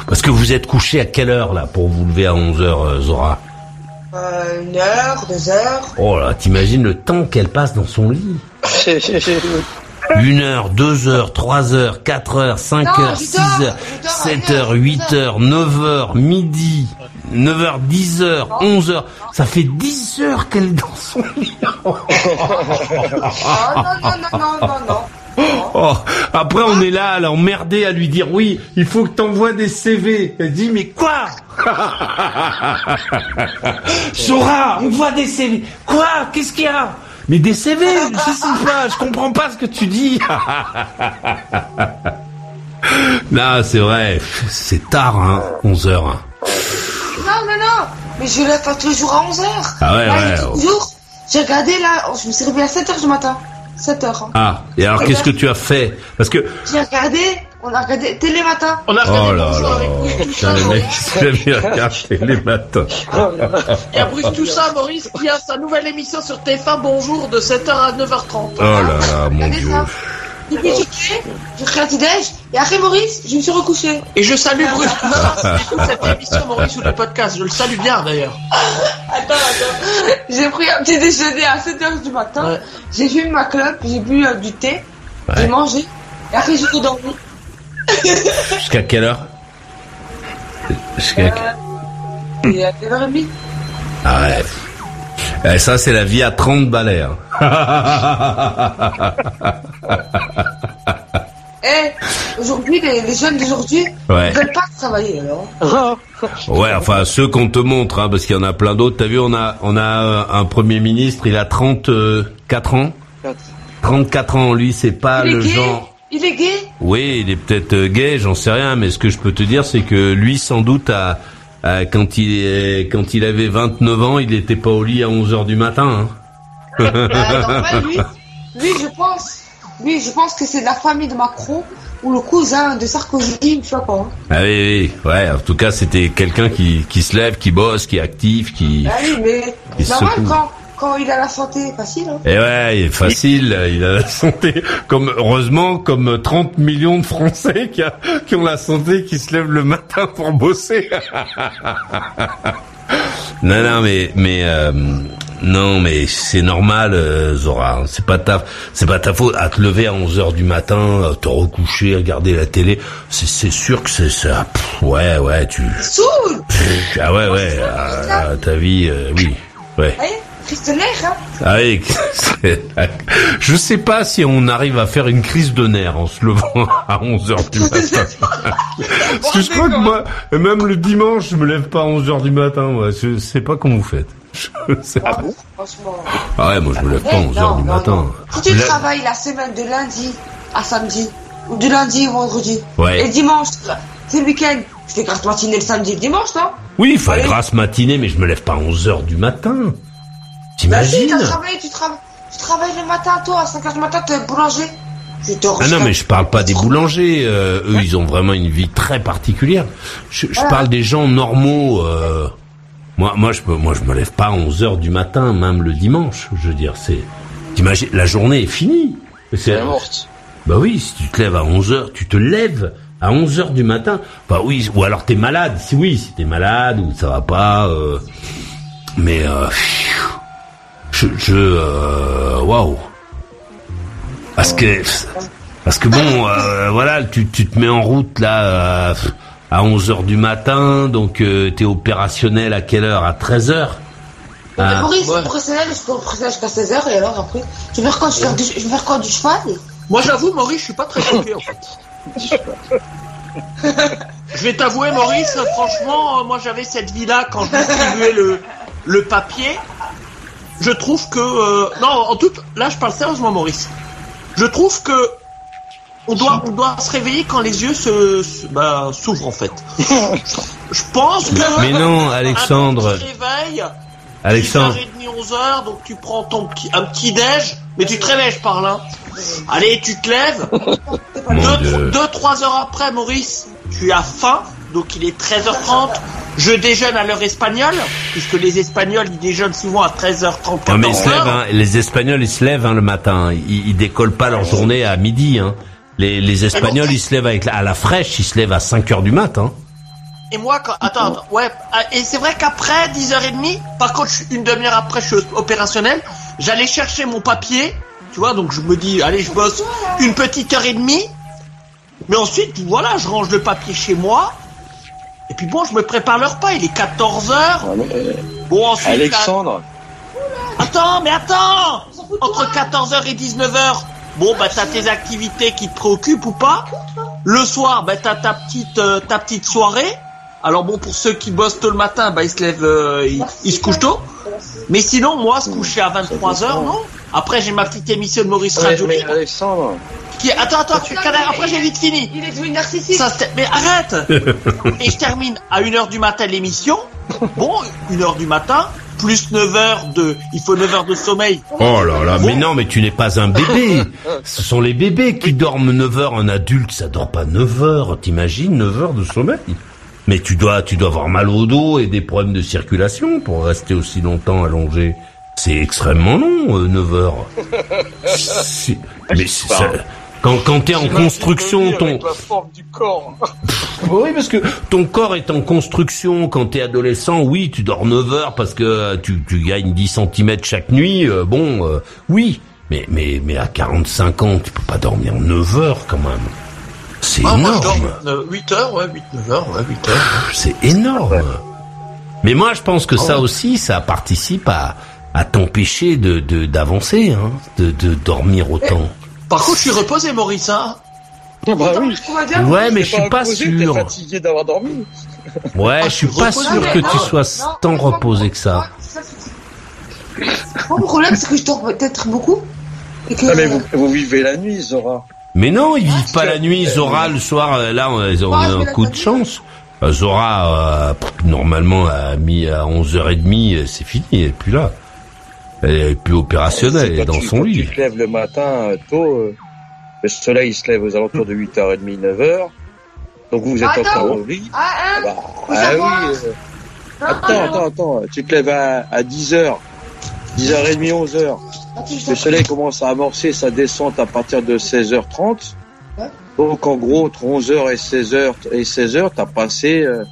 parce que vous êtes couché à quelle heure, là, pour vous lever à 11 heures, euh, Zora? Euh, une heure, deux heures. Oh là, t'imagines le temps qu'elle passe dans son lit? (laughs) Une heure, deux heures, trois heures, quatre heures, cinq Non, heures, six heures, sept heures, huit heures, neuf heures, midi, neuf heures, dix heures, onze heures. Ça fait dix heures qu'elle est dans son lit. Ah (laughs) non, non, non, non, non, non. Oh, après on est là à l'emmerder à lui dire oui, il faut que t'envoies des CV. Elle dit mais quoi? (laughs) Sora, on voit des CV. Quoi? Qu'est-ce qu'il y a? Mais des CV Je sais pas, je comprends pas ce que tu dis. (laughs) non, c'est vrai, c'est tard, hein, 11 heures. hein. Non, non, non. Mais je lève pas tous les jours à 11h. Ah ouais, là, ouais. toujours. J'ai regardé là, oh, je me suis réveillée à 7h du matin. 7h. Hein. Ah, et alors qu'est-ce que tu as fait? Parce que J'ai regardé, on a regardé télé matin. On a regardé oh là Bonjour là, avec Bruce putain, Toussaint, les mecs, à regarder les matins. Et à Bruce Toussaint, Maurice, qui a sa nouvelle émission sur TF1 Bonjour de 7h à 9h30. Oh là là, mon Regardez dieu. ça. J'ai pris un petit déj, et après Maurice, je me suis recouché. Et je salue Bruce Toussaint, s'il écoute cette émission, Maurice, ou le podcast. Je le salue bien, d'ailleurs. (laughs) Attends, attends. J'ai pris un petit déjeuner à 7h du matin. Ouais. J'ai fumé ma clope, j'ai bu euh, du thé, j'ai mangé, et après j'ai redormi. Jusqu'à quelle heure Jusqu'à Et à 9h30. Ah ouais. Eh, ça, c'est la vie à 30 balais. hein. (laughs) Eh, aujourd'hui, les, les jeunes d'aujourd'hui, Ouais. ils veulent pas travailler, alors. ouais, enfin, ceux qu'on te montre, hein, parce qu'il y en a plein d'autres. T'as vu, on a, on a euh, un premier ministre, il a 34 ans. 34 ans, lui, c'est pas le genre... Il est gay? Oui, il est peut-être euh, gay, j'en sais rien, mais ce que je peux te dire, c'est que lui, sans doute, a, a- quand il est, quand il avait 29 ans, il n'était pas au lit à 11 heures du matin. hein. Euh, normal, lui, lui, je pense, lui, je pense que c'est de la famille de Macron ou le cousin de Sarkozy, je sais pas. hein. Ah oui, oui, ouais. En tout cas, c'était quelqu'un qui, qui se lève, qui bosse, qui est actif, qui. Ah oui, mais normal quand, quand il a la santé facile. Hein. Et ouais, il est facile, il a la santé. Comme heureusement, comme 30 millions de Français qui, a- qui ont la santé, qui se lèvent le matin pour bosser. (laughs) non, non, mais mais euh, non, mais c'est normal, euh, Zora. C'est pas ta, c'est pas ta faute. À te lever à 11 heures du matin, à te recoucher, regarder la télé, c'est c'est sûr que c'est ça. Pff, ouais, ouais, tu. Pff, ah ouais, ouais. ah, ta vie, euh, oui, ouais. Vous voyez Christener, hein Ah oui, je sais pas si on arrive à faire une crise de nerfs en se levant à 11 heures du matin. Parce que je crois que moi, même le dimanche, je me lève pas à 11 heures du matin, moi. Je sais pas comment vous faites. Je sais pas. Franchement. Ah ouais, moi je me lève pas à Eh, 11 heures non, du non, matin. non. Si tu Là- travailles la semaine de lundi à samedi, ou de lundi au vendredi, Ouais. et dimanche, c'est le week-end, tu fais grasse matinée le samedi et le dimanche, non? Oui, il faut Allez. grâce matinée, mais je me lève pas à 11 heures du matin. Bah si, T'imagines t'as travaillé, tu, travailles, tu travailles le matin, toi, à 5h du matin, t'es boulanger. Ah non, mais je parle pas des boulangers. euh, eux, ils ont vraiment une vie très particulière. Je, je Voilà. parle des gens normaux. euh, moi, moi, je peux, moi, je me lève pas à 11 heures du matin, même le dimanche. Je veux dire, c'est, t'imagines, la journée est finie. C'est morte. Bah oui, si tu te lèves à 11 heures, tu te lèves à 11 heures du matin. Bah oui, ou alors t'es malade. Si oui, si t'es malade ou ça va pas. euh, mais euh, je, je, euh, waouh. Parce que, parce que bon, euh, voilà, tu, tu te mets en route là euh, à 11 heures du matin, donc euh, t'es opérationnel à quelle heure? À 13 heures? Mais Ah. Maurice, ouais. professionnel, je peux professionnel jusqu'à 16h, et alors après, je vais faire quoi, je vais faire du, je vais faire quoi, du cheval? Moi, j'avoue, Maurice, je suis pas très choqué, en fait. Je vais t'avouer, Maurice, franchement, moi, j'avais cette vie-là quand je distribuais le, le papier. Je trouve que... euh, non, en tout... Là, je parle sérieusement, Maurice. Je trouve que... On doit, on doit se réveiller quand les yeux se, se- bah, s'ouvrent, en fait. (laughs) Je pense que... Mais non, Alexandre. Un petit réveil, Alexandre. 10h30, 11h, donc tu prends ton petit, un petit déj, mais tu te réveilles, je parle, hein. Allez, tu te lèves. (laughs) Mon deux, Dieu. deux, trois heures après, Maurice, tu as faim, donc il est 13h30. Je déjeune à l'heure espagnole, puisque les Espagnols, ils déjeunent souvent à 13h30, 14h. Non, mais ils se lèvent, hein, les Espagnols, ils se lèvent hein, le matin. Ils, ils décollent pas leur journée à midi. Hein. Les, les Espagnols, ils se lèvent avec la, à la fraîche, ils se lèvent à 5 heures du matin. Et moi, quand, attends, attends, ouais, ah, et c'est vrai qu'après 10h30, par contre, une demi-heure après, je suis opérationnel, j'allais chercher mon papier, tu vois, donc je me dis, allez, je bosse une petite heure et demie, mais ensuite, voilà, je range le papier chez moi, et puis bon, je me prépare le repas, il est 14h, bon, ensuite, Alexandre, Attends, mais attends Entre 14h et 19h, bon, bah t'as tes activités qui te préoccupent ou pas. Le soir, bah t'as ta petite, euh, ta petite soirée. Alors bon, pour ceux qui bossent tôt le matin, bah ils se lèvent, euh, ils, ils se couchent tôt. Mais sinon, moi, se coucher à 23h, non Après, j'ai ma petite émission de Maurice Radio mais Libre, Alexandre, qui. Attends, attends, Kader, après j'ai vite fini. Il est devenu narcissique. Ça, mais arrête (laughs) Et je termine à 1h du matin l'émission. Bon, 1h du matin, plus 9h de... Il faut 9h de sommeil. Oh là là, mais non, mais tu n'es pas un bébé. Ce sont les bébés qui dorment 9 heures. Un adulte, ça dort pas 9 heures. T'imagines 9 heures de sommeil? Mais tu dois, tu dois avoir mal au dos et des problèmes de circulation pour rester aussi longtemps allongé. C'est extrêmement long, euh, 9 heures. Mais c'est ça- quand, quand t'es en construction, ton, la forme du corps. oui, parce que ton corps est en construction. Quand t'es adolescent, oui, tu dors 9 heures parce que tu, tu gagnes 10 cm chaque nuit. euh, bon, euh, oui. Mais, mais, mais à 45 ans, tu peux pas dormir 9 heures quand même. C'est Ah, moi, je dors énorme. 8h, ouais, 8-9h, ouais, 8h. C'est énorme. Mais moi, je pense que ça aussi, ça participe à, à t'empêcher de, de, d'avancer, hein, de, de dormir autant. Par contre, je suis reposé, Maurice, hein. Ah bah oui. Ouais, mais je suis pas reposé, sûr. fatigué d'avoir dormi. Ouais, Ah, je suis pas reposé. sûr Non, que tu non, sois non, tant reposé que ça. Mon problème, c'est que je dors peut-être beaucoup. Et que, Ah, mais vous, vous vivez la nuit, Zora. Mais non, ils vivent pas la nuit. Zora, le soir, euh, là, on ils ont un coup de chance. Euh, Zora, euh, normalement, à, mi à 11h30, euh, c'est fini, elle est plus là. Elle est plus opérationnelle, elle est dans son quand lit. Tu te lèves le matin tôt, le soleil il se lève aux alentours de 8h30, 9h. Donc vous êtes encore au lit. Ah, hein Bah, ah oui. euh, Attends, attends, attends. Tu te lèves à, à 10h. 10h30, 11h. Le soleil commence à amorcer sa descente à partir de 16h30. Ouais. Donc en gros, entre 11h et 16h et 16h, t'as passé, euh,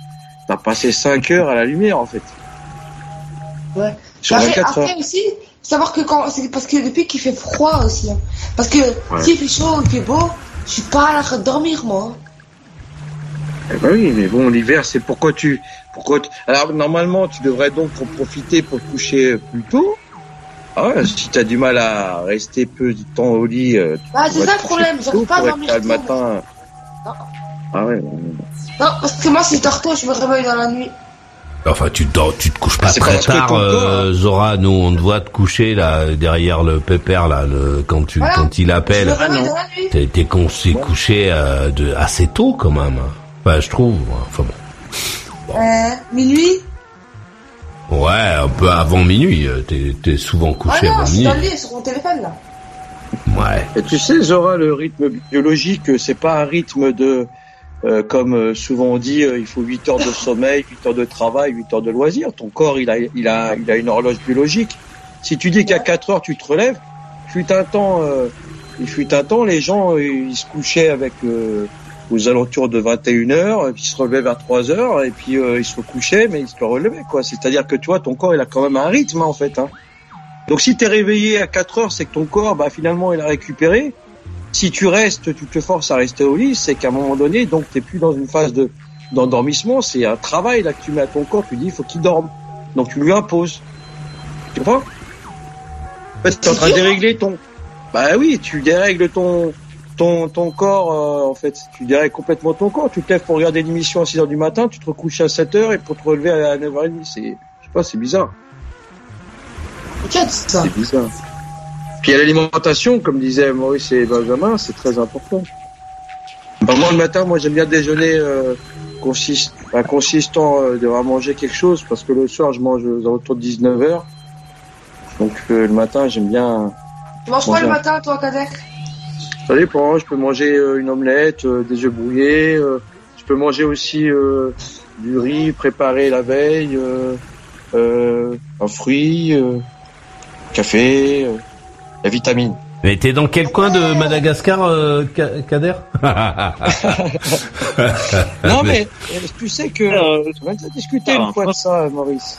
t'as passé 5 heures à la lumière en fait. Ouais. Sur Après, 24 heures. après aussi, savoir que quand, c'est parce que depuis qu'il fait froid aussi, hein. Parce que s'il fait chaud, il fait beau, je suis pas à la dormir, moi. Eh ben oui, mais bon, l'hiver, c'est pourquoi tu, pourquoi tu- alors normalement, tu devrais donc en profiter pour te coucher plus tôt. Ah ouais, si t'as du mal à rester peu de temps au lit, euh, tu Bah, c'est ça le problème, j'arrive pas à dormir le matin. Non. Ah ouais. Non, parce que moi, si je dors tôt, je me réveille dans la nuit. Enfin, tu dors, tu te couches pas C'est très tard, euh, Zora. Nous, on te voit te coucher là derrière le pépère là, le, quand tu, Voilà. quand il appelle. T'es, t'es con- s'est couché euh, de assez tôt quand même. Enfin, je trouve. Enfin bon. Euh, minuit. Ouais, un peu avant minuit. euh, T'es, t'es souvent Ah couché non, avant je suis minuit. dans le lit sur mon téléphone, là. Ouais. Et tu sais, Zora, le rythme biologique, c'est pas un rythme de, euh, comme euh, souvent on dit, euh, il faut 8 heures de sommeil, 8 heures de travail, 8 heures de loisir. Ton corps, il a, il a, il a une horloge biologique. Si tu dis qu'à 4 heures tu te relèves, fut un temps, euh, il fut un temps, les gens, euh, ils se couchaient avec euh, aux alentours de 21 heures, et puis ils se relevaient vers 3 heures, et puis euh, ils se couchaient, mais ils se relevaient, quoi. C'est-à-dire que tu vois, ton corps, il a quand même un rythme, hein, en fait. Hein. Donc si t'es réveillé à 4 heures, c'est que ton corps, bah finalement, il a récupéré. Si tu restes, tu te forces à rester au lit, c'est qu'à un moment donné, donc t'es plus dans une phase de d'endormissement, c'est un travail là que tu mets à ton corps, tu dis il faut qu'il dorme. Donc tu lui imposes. Tu comprends? En fait, t'es en train de dérégler ton. Bah oui, tu dérègles ton ton ton corps. euh, en fait, tu dérègles complètement ton corps. Tu te lèves pour regarder l'émission à 6 heures du matin, tu te recouches à 7 heures et pour te relever à 9h30, c'est je sais pas, c'est bizarre. T'inquiète, ça. C'est bizarre. Puis à l'alimentation, comme disaient Maurice et Benjamin, c'est très important. Bah, moi le matin, moi j'aime bien déjeuner euh, consist, enfin, consistant euh, de manger quelque chose parce que le soir je mange aux alentours de 19h. Donc euh, le matin j'aime bien. Tu manges quoi le matin, toi, Kadek? Ça dépend. Je peux manger euh, une omelette, euh, des œufs brouillés. euh, je peux manger aussi du riz préparé la veille, un fruit, café, la vitamine. Mais t'es dans quel coin de Madagascar, euh, Ka- Kader? (laughs) Non mais tu sais que on a déjà discuté une fois de ça, Maurice.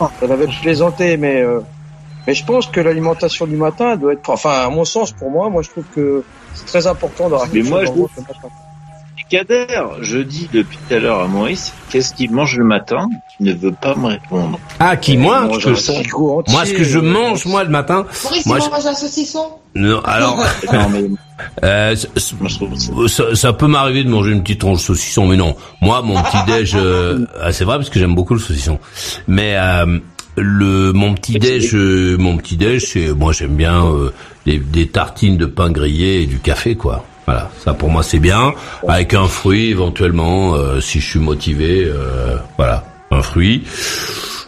On avait plaisanté, mais euh, mais je pense que l'alimentation du matin doit être, enfin à mon sens, pour moi, moi je trouve que c'est très important d'avoir Mais moi, je. Kader, je dis depuis tout à l'heure à Maurice, qu'est-ce qu'il mange le matin Il ne veut pas me répondre. Ah, qui moi que- Moi, ce que je euh, mange moi le matin. Maurice, Moi, il je- mange un saucisson Non, alors. (laughs) non, mais (laughs) Euh, ça, ça peut m'arriver de manger une petite tranche de saucisson, mais non. Moi, mon petit déj, euh, (laughs) ah, c'est vrai parce que j'aime beaucoup le saucisson. Mais euh, le mon petit déj, euh, mon petit déj, c'est moi j'aime bien euh, des, des tartines de pain grillé et du café, quoi. Voilà, ça pour moi c'est bien, avec un fruit éventuellement euh, si je suis motivé. euh, voilà, un fruit.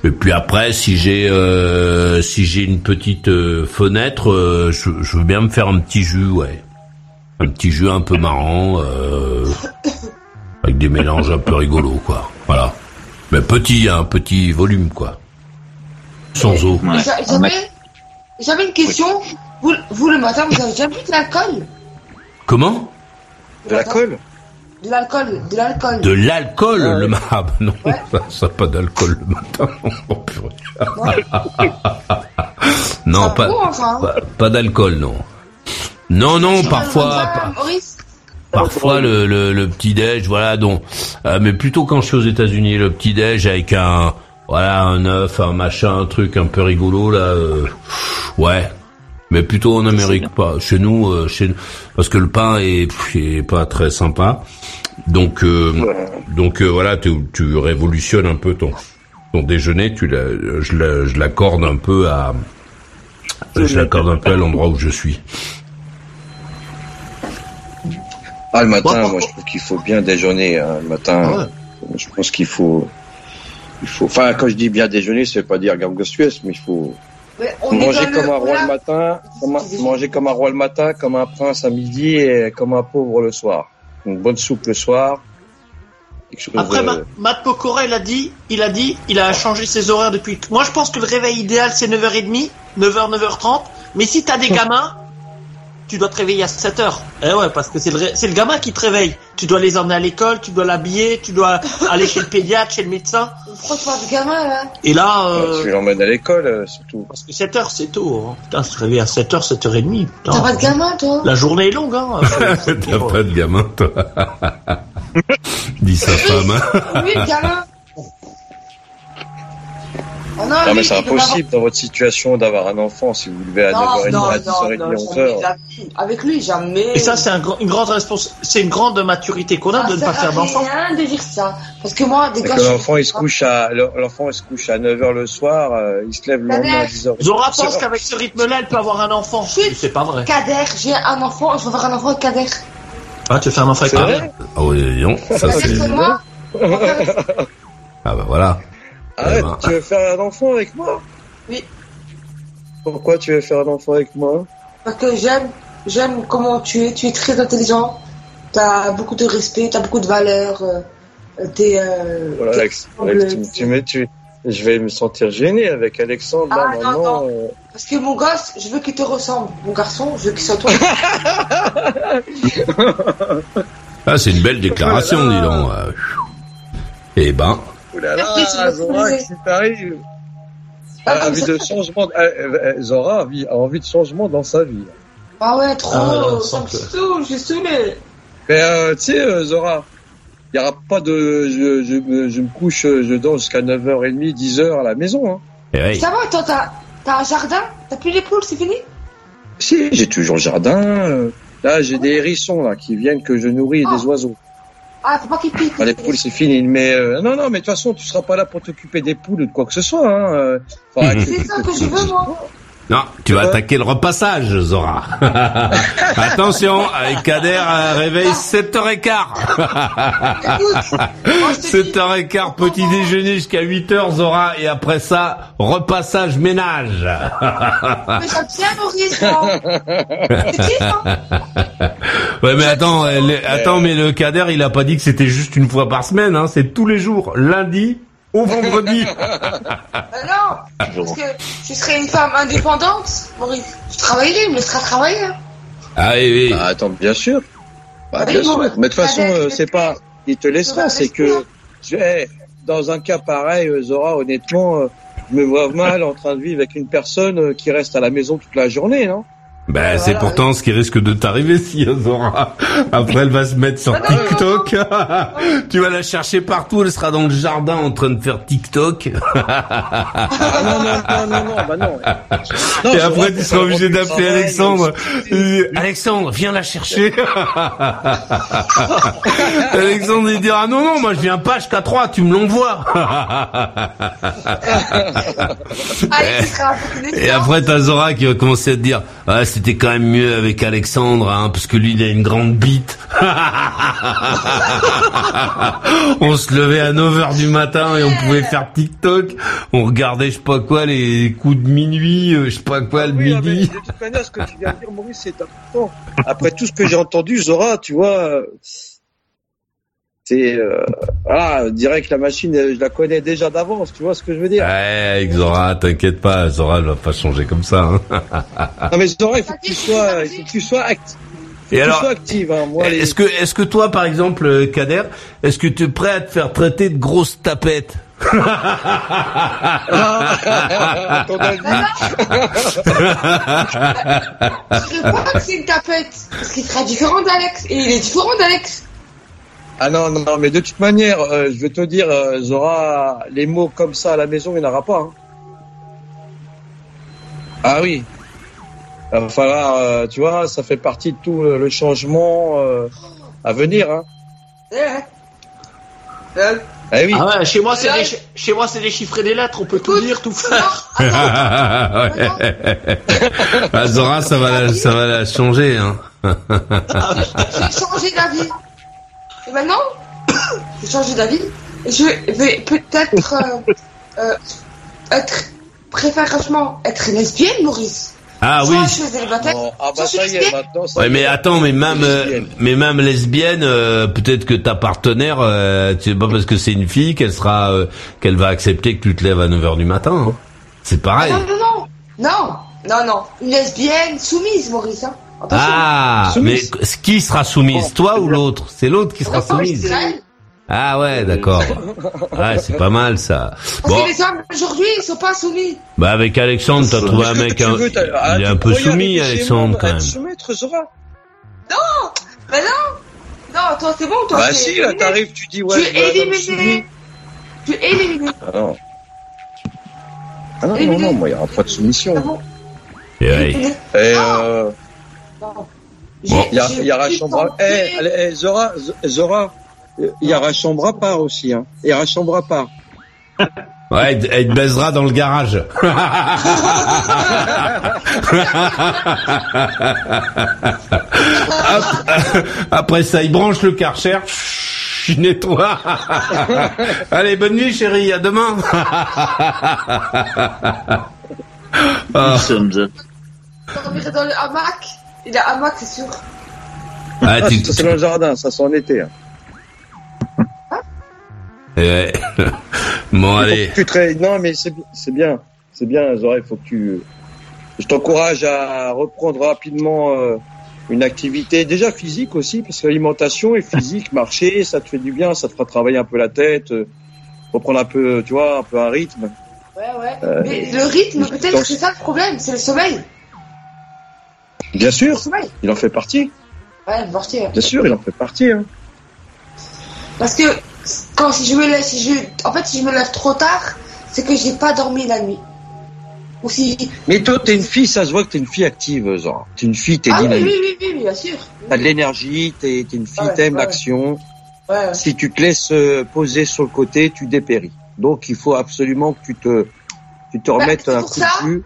Et puis après, si j'ai euh, si j'ai une petite euh, fenêtre, euh, je, je veux bien me faire un petit jus, ouais, un petit jus un peu marrant, euh, avec des mélanges un peu rigolos, quoi. Voilà, mais petit, un petit volume, quoi, sans eau. J'avais une question. Vous, vous, le matin, vous avez jamais bu de l'alcool? Comment? De l'alcool De l'alcool, de l'alcool. De l'alcool le matin (laughs) Non, ça, ça pas d'alcool le matin. (laughs) Oh, purée. non, pas, bon, enfin. pas, pas d'alcool, non. Non, non, parfois. Parfois le, le, le petit déj, voilà donc, euh, mais plutôt quand je suis aux États-Unis, le petit déj avec un, voilà, un œuf, un machin, un truc un peu rigolo là, euh, ouais. Mais plutôt en Amérique, pas chez nous, euh, chez nous, parce que le pain est, est pas très sympa. Donc, euh, donc euh, voilà, tu, tu révolutionnes un peu ton, ton déjeuner. Tu la, je la- je l'accorde un peu à, je l'accorde un peu à l'endroit où je suis. Ah, le matin, moi, je trouve qu'il faut bien déjeuner. hein, le matin, je pense qu'il faut, il faut. Enfin, quand je dis bien déjeuner, veut pas dire gargostuesse, mais il faut manger comme le- un roi voilà. le matin, comme un- manger comme un roi le matin, comme un prince à midi et comme un pauvre le soir. Une bonne soupe le soir. Après, de- Ma- Matt Pokora, il a dit, il a dit, il a changé ses horaires depuis. Moi, je pense que le réveil idéal, c'est 9h30, 9h, 9h30. Mais si t'as des (laughs) gamins, tu dois te réveiller à 7h. Eh ouais, parce que c'est le, ré- c'est le gamin qui te réveille. Tu dois les emmener à l'école, tu dois l'habiller, tu dois (laughs) aller chez le pédiatre, chez le médecin. Pourquoi tu gamin, là Et là, euh, Je vais l'emmène à l'école, euh, surtout. parce que 7h, c'est tôt. Hein. Putain, se réveiller à 7h, 7h30. Putain. T'as pas de gamin, toi? La journée est longue, hein. (laughs) T'as pas de gamin, toi (laughs) Dit sa femme. Oui, le gamin Oh non, Non, mais c'est impossible dans votre situation d'avoir un enfant si vous levez à avoir- 9h30, Non, à non, 10h30, non, 11h. jamais de la vie. Avec lui, jamais. Et ça, c'est un, une grande c'est une grande maturité qu'on a de ne pas faire d'enfant. rien de dire ça. Parce que moi, des gars... l'enfant il se couche à l'enfant il se couche à 9h le soir, euh, il se lève le lendemain à 10h. Zora pense qu'avec ce rythme-là, elle peut avoir un enfant. C'est pas vrai. Kader, j'ai un enfant, je veux avoir un enfant avec Kader. Ah, tu veux faire un enfant avec C'est Kader Ah oui, non, ça c'est. C'est (laughs) Ah bah voilà. Arrête, ben. tu veux faire un enfant avec moi? Oui. Pourquoi tu veux faire un enfant avec moi? Parce que j'aime, j'aime comment tu es. Tu es très intelligent. T'as beaucoup de respect, t'as beaucoup de valeur. euh, T'es. Euh, Voilà, Alex. Alex, tu, tu, mets- tu- je vais me sentir gêné avec Alexandre là Ah, non, maintenant. non. euh, Parce que mon gosse, je veux qu'il te ressemble. Mon garçon, je veux qu'il soit toi. (laughs) Ah, c'est une belle déclaration, dis donc. euh. Eh ben, Là là, (laughs) Zora, spoilé. qu'est-ce qui t'arrive Ah, a envie de changement. Zora a envie, a envie de changement dans sa vie. ah ouais, trop. Ah, sans saoule, je suis saoulé. Mais euh, tu sais, euh, Zora, il n'y aura pas de. Je, je, me- je me couche, euh, je dors jusqu'à 9h30, 10h à la maison. Hein. eh oui. Ça va, toi, t'as, t'as un jardin? T'as plus les poules, c'est fini? Si, j'ai toujours le jardin. Là, j'ai des hérissons là qui viennent que je nourris et des oiseaux. Ah, faut pas qu'il pique. Ah, les poules, c'est fini. Mais euh, non, non, mais de toute façon, tu seras pas là pour t'occuper des poules ou de quoi que ce soit. Hein. euh, faudra que- C'est ça que je veux, moi. Non, tu vas attaquer le repassage, Zora. (laughs) Attention, avec Kader, euh, réveil 7h15. Écoute, moi, je te dis, 7h15, petit déjeuner jusqu'à 8h, Zora, et après ça, repassage ménage. qui, ça Ouais, mais attends, euh, le- attends, mais le Kader, il a pas dit que c'était juste une fois par semaine, hein. C'est tous les jours, lundi au vendredi. Euh, (laughs) non, parce que je serais une femme indépendante, Maurice. Je travaillerai, il me laissera travailler. hein. ah oui, oui. Ah, attends, bien sûr. Bah, Oui, bien sûr. bah, Mais de toute façon, euh, c'est pas, il te laissera, c'est que, je- dans un cas pareil, euh, Zora, honnêtement, euh, je me vois mal en train de vivre avec une personne qui reste à la maison toute la journée, non? Ben, c'est pourtant ce qui risque de t'arriver si Zora. Après, elle va se mettre sur Ah non, TikTok. (laughs) tu vas la chercher partout. Elle sera dans le jardin en train de faire TikTok. (laughs) Ah non, non, non, non, non, bah non. Non, Et après, tu seras obligé d'appeler Alexandre. euh, Alexandre, viens la chercher. (laughs) Alexandre, il dira, non, non, moi, je viens pas jusqu'à 3, tu me l'envoies. Peu Et après, t'as Zora qui va commencer à te dire, ah, c'était quand même mieux avec Alexandre, hein, parce que lui, il a une grande bite. (laughs) on se levait à 9h du matin et on pouvait faire TikTok. On regardait, je sais pas quoi, les coups de minuit, euh, je sais pas quoi, le Oui, mais midi. de toute manière, ce que tu viens de dire, Maurice, c'est important. Après tout ce que j'ai entendu, Zora, tu vois, c'est, euh, voilà, direct la machine, je la connais déjà d'avance, tu vois ce que je veux dire. Ouais, avec Zora, t'inquiète pas, Zora, elle va pas changer comme ça. hein. (laughs) Non mais Zora, il faut que tu sois, il faut que tu sois actif. Et tu alors, sois active, hein. Moi, les- est-ce que, est-ce que toi, par exemple, euh, Kader, est-ce que tu es prêt à te faire traiter de grosse tapette (laughs) ton avis Je pas que c'est une tapette. Parce qu'il sera différent d'Alex. Et il est différent d'Alex. Ah non, non, non, mais de toute manière, euh, je vais te dire, euh, Zora, les mots comme ça à la maison, il n'y en aura pas. hein. Ah oui. Il va falloir, euh, tu vois, ça fait partie de tout le, le changement euh, à venir. Hein. Eh, eh. Euh, Eh oui. Ah ouais, chez moi c'est des, chez moi c'est des chiffres et des lettres, on peut tout dire, tout faire. (laughs) (laughs) Ah, Zora, ça va la, ça va la changer, hein. j'ai changé d'avis. Et maintenant, (coughs) j'ai changé d'avis. Je vais peut-être euh, euh, être, préférablement être lesbienne, Maurice. Ah Soit oui. je suis célibataire, Bon, ah bah soit ça je y suis est, lesbienne. maintenant. ça Ouais, y mais attends, mais même, euh, Lesbienne. mais même lesbienne, euh, peut-être que ta partenaire, euh, c'est pas parce que c'est une fille qu'elle sera, euh, qu'elle va accepter que tu te lèves à 9h du matin. hein. C'est pareil. Non, non, non. Non, non, non. Une lesbienne soumise, Maurice. Hein. Attention. Ah, mais qui sera soumise, Bon, toi ou l'autre? C'est l'autre qui sera Non, soumise. Ah ouais, d'accord. Ouais, c'est pas mal ça. Parce Bon, que les hommes aujourd'hui, ils sont pas soumis. bah avec Alexandre, t'as trouvé un mec, un- veux, ah, il est un peu croyais soumis, Alexandre moi, quand même. soumettre, Zora Mais non. Non, toi, c'est bon, toi. Bah si, là, t'arrives, tu dis ouais. Tu es éliminé. Tu es éliminé. Ah non. Ah non, non, non, moi, il n'y aura pas de soumission. Et ouais. Et euh, Non. Bon. il y, a- y tenté- Eh, allez, Zora, Zora, euh, il y aura chambre à part aussi, hein. Il y aura chambre à part. (laughs) Ouais, elle elle te baisera dans le garage. (laughs) Hop, Après ça, il branche le karcher. Je nettoie. (laughs) Allez, bonne nuit, chérie. À demain. Ah. Up. dormir dans le hamac. Il a hamac, c'est sûr. Ah, Ah, c'est dans le jardin, ça, c'est en été. Hein. Ouais. (laughs) Bon, allez. tu te Non, mais c'est bi- c'est bien. C'est bien, Zora, il faut que tu... Je t'encourage à reprendre rapidement euh, une activité, déjà physique aussi, parce que l'alimentation est physique, (laughs) marcher, ça te fait du bien, ça te fera travailler un peu la tête, euh, reprendre un peu, tu vois, un peu un rythme. Ouais, ouais. Euh, Mais le rythme, peut-être, c'est ça le problème. C'est le sommeil. Bien sûr, il en fait partie. Ouais, mortier. Bien sûr, il en fait partie. Hein. Parce que quand si je me lève, si je, en fait, si je me lève trop tard, c'est que j'ai pas dormi la nuit. Ou si. Mais toi, t'es une fille, ça se voit que t'es une fille active, Zora. T'es une fille, t'es Ah oui, oui, dynamique. oui, oui, oui, bien sûr. T'as de l'énergie, t'es t'es une fille, Ouais, t'aimes ouais. l'action. Ouais, ouais. Si tu te laisses euh, poser sur le côté, tu dépéris. Donc, il faut absolument que tu te, tu te remettes c'est un pour coup ça. de jus.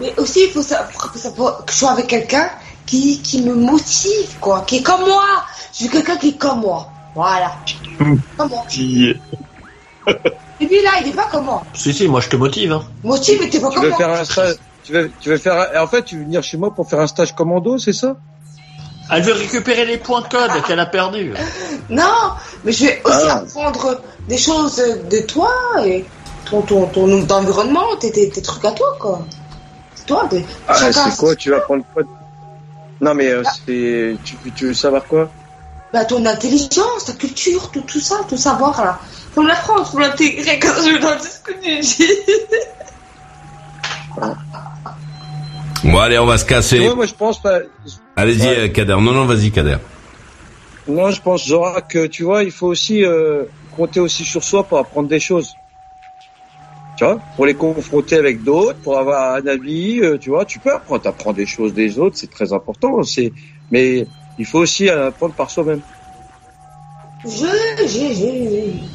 Mais aussi, il faut ça, faut que, je sois avec quelqu'un qui, qui me motive, quoi, qui est comme moi. Je veux quelqu'un qui est comme moi. Voilà. comme moi. Et lui, là, il est pas comme moi. Si, si, moi je te motive. Hein. Motive, mais t'es pas Tu comme veux moi. faire un stage, tu veux, tu veux faire, un- en fait, tu veux venir chez moi pour faire un stage commando, c'est ça? Elle veut récupérer les points de code qu'elle a perdus. Non, mais je vais aussi Ah. apprendre des choses de toi et ton, ton, ton environnement, tes, tes, tes trucs à toi, quoi. Toi, de, Ah, c'est quoi Tu vas prendre quoi Non, mais euh, c'est. Tu, tu veux savoir quoi? Bah, ton intelligence, ta culture, tout, tout ça, tout savoir, là. Faut l'apprendre, faut l'intégrer quand je dans que tu dis. Bon, allez, on va se casser. Ouais, moi, je pense pas. Allez-y, Ouais. euh, Kader. Non, non, vas-y, Kader. Non, je pense, Zora, que tu vois, il faut aussi euh, compter aussi sur soi pour apprendre des choses. Tu vois, pour les confronter avec d'autres, pour avoir un avis, euh, tu vois, tu peux apprendre, t'apprends des choses des autres, c'est très important. C'est, mais il faut aussi apprendre par soi-même. Je,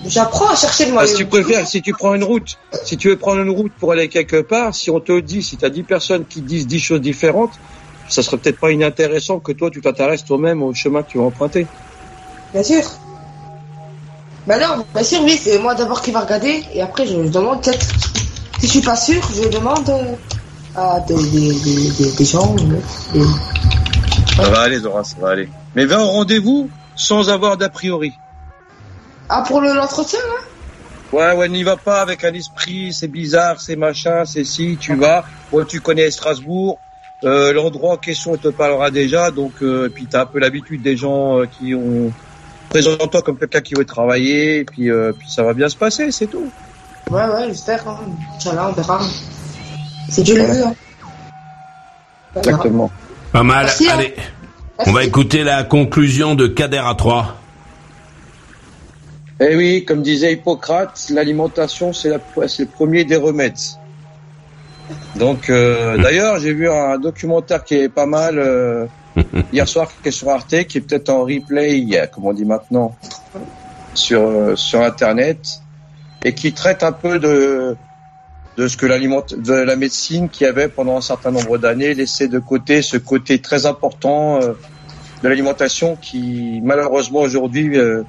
j'apprends à chercher de moi. Ah, si tu préfères, si tu prends une route, si tu veux prendre une route pour aller quelque part, si on te dit, si tu as 10 personnes qui disent 10 choses différentes, ça serait peut-être pas inintéressant que toi, tu t'intéresses toi-même au chemin que tu vas emprunter. Bien sûr. Bah non, bien sûr, oui, c'est moi d'abord qui va regarder et après je, je demande peut-être. Si je suis pas sûr, je demande euh, à des, des, des, des, des gens. des- Ça va aller, Zora, ça va aller. Mais va au rendez-vous sans avoir d'a priori. Ah, pour le- l'entretien, là? Ouais, ouais, n'y va pas avec un esprit, c'est bizarre, c'est machin, c'est si, tu vas. Bon, tu connais Strasbourg, euh, l'endroit en question te parlera déjà, donc, euh, puis t'as un peu l'habitude des gens euh, qui ont... Présente-toi comme quelqu'un qui veut travailler, et puis, euh, puis ça va bien se passer, c'est tout. Ouais, ouais, j'espère. Hein. Inch'Allah, on verra. C'est Dieu le veut. Hein. Exactement. Pas mal. Merci, hein. Allez, on va écouter la conclusion de Kader à 3. Eh oui, comme disait Hippocrate, l'alimentation, c'est la- c'est le premier des remèdes. Donc, euh, d'ailleurs, j'ai vu un documentaire qui est pas mal euh, hier soir, qui est Arte, qui est peut-être en replay, comme on dit maintenant, sur euh, sur Internet, et qui traite un peu de de ce que l'aliment, de la médecine qui avait pendant un certain nombre d'années laissé de côté ce côté très important euh, de l'alimentation qui malheureusement aujourd'hui euh,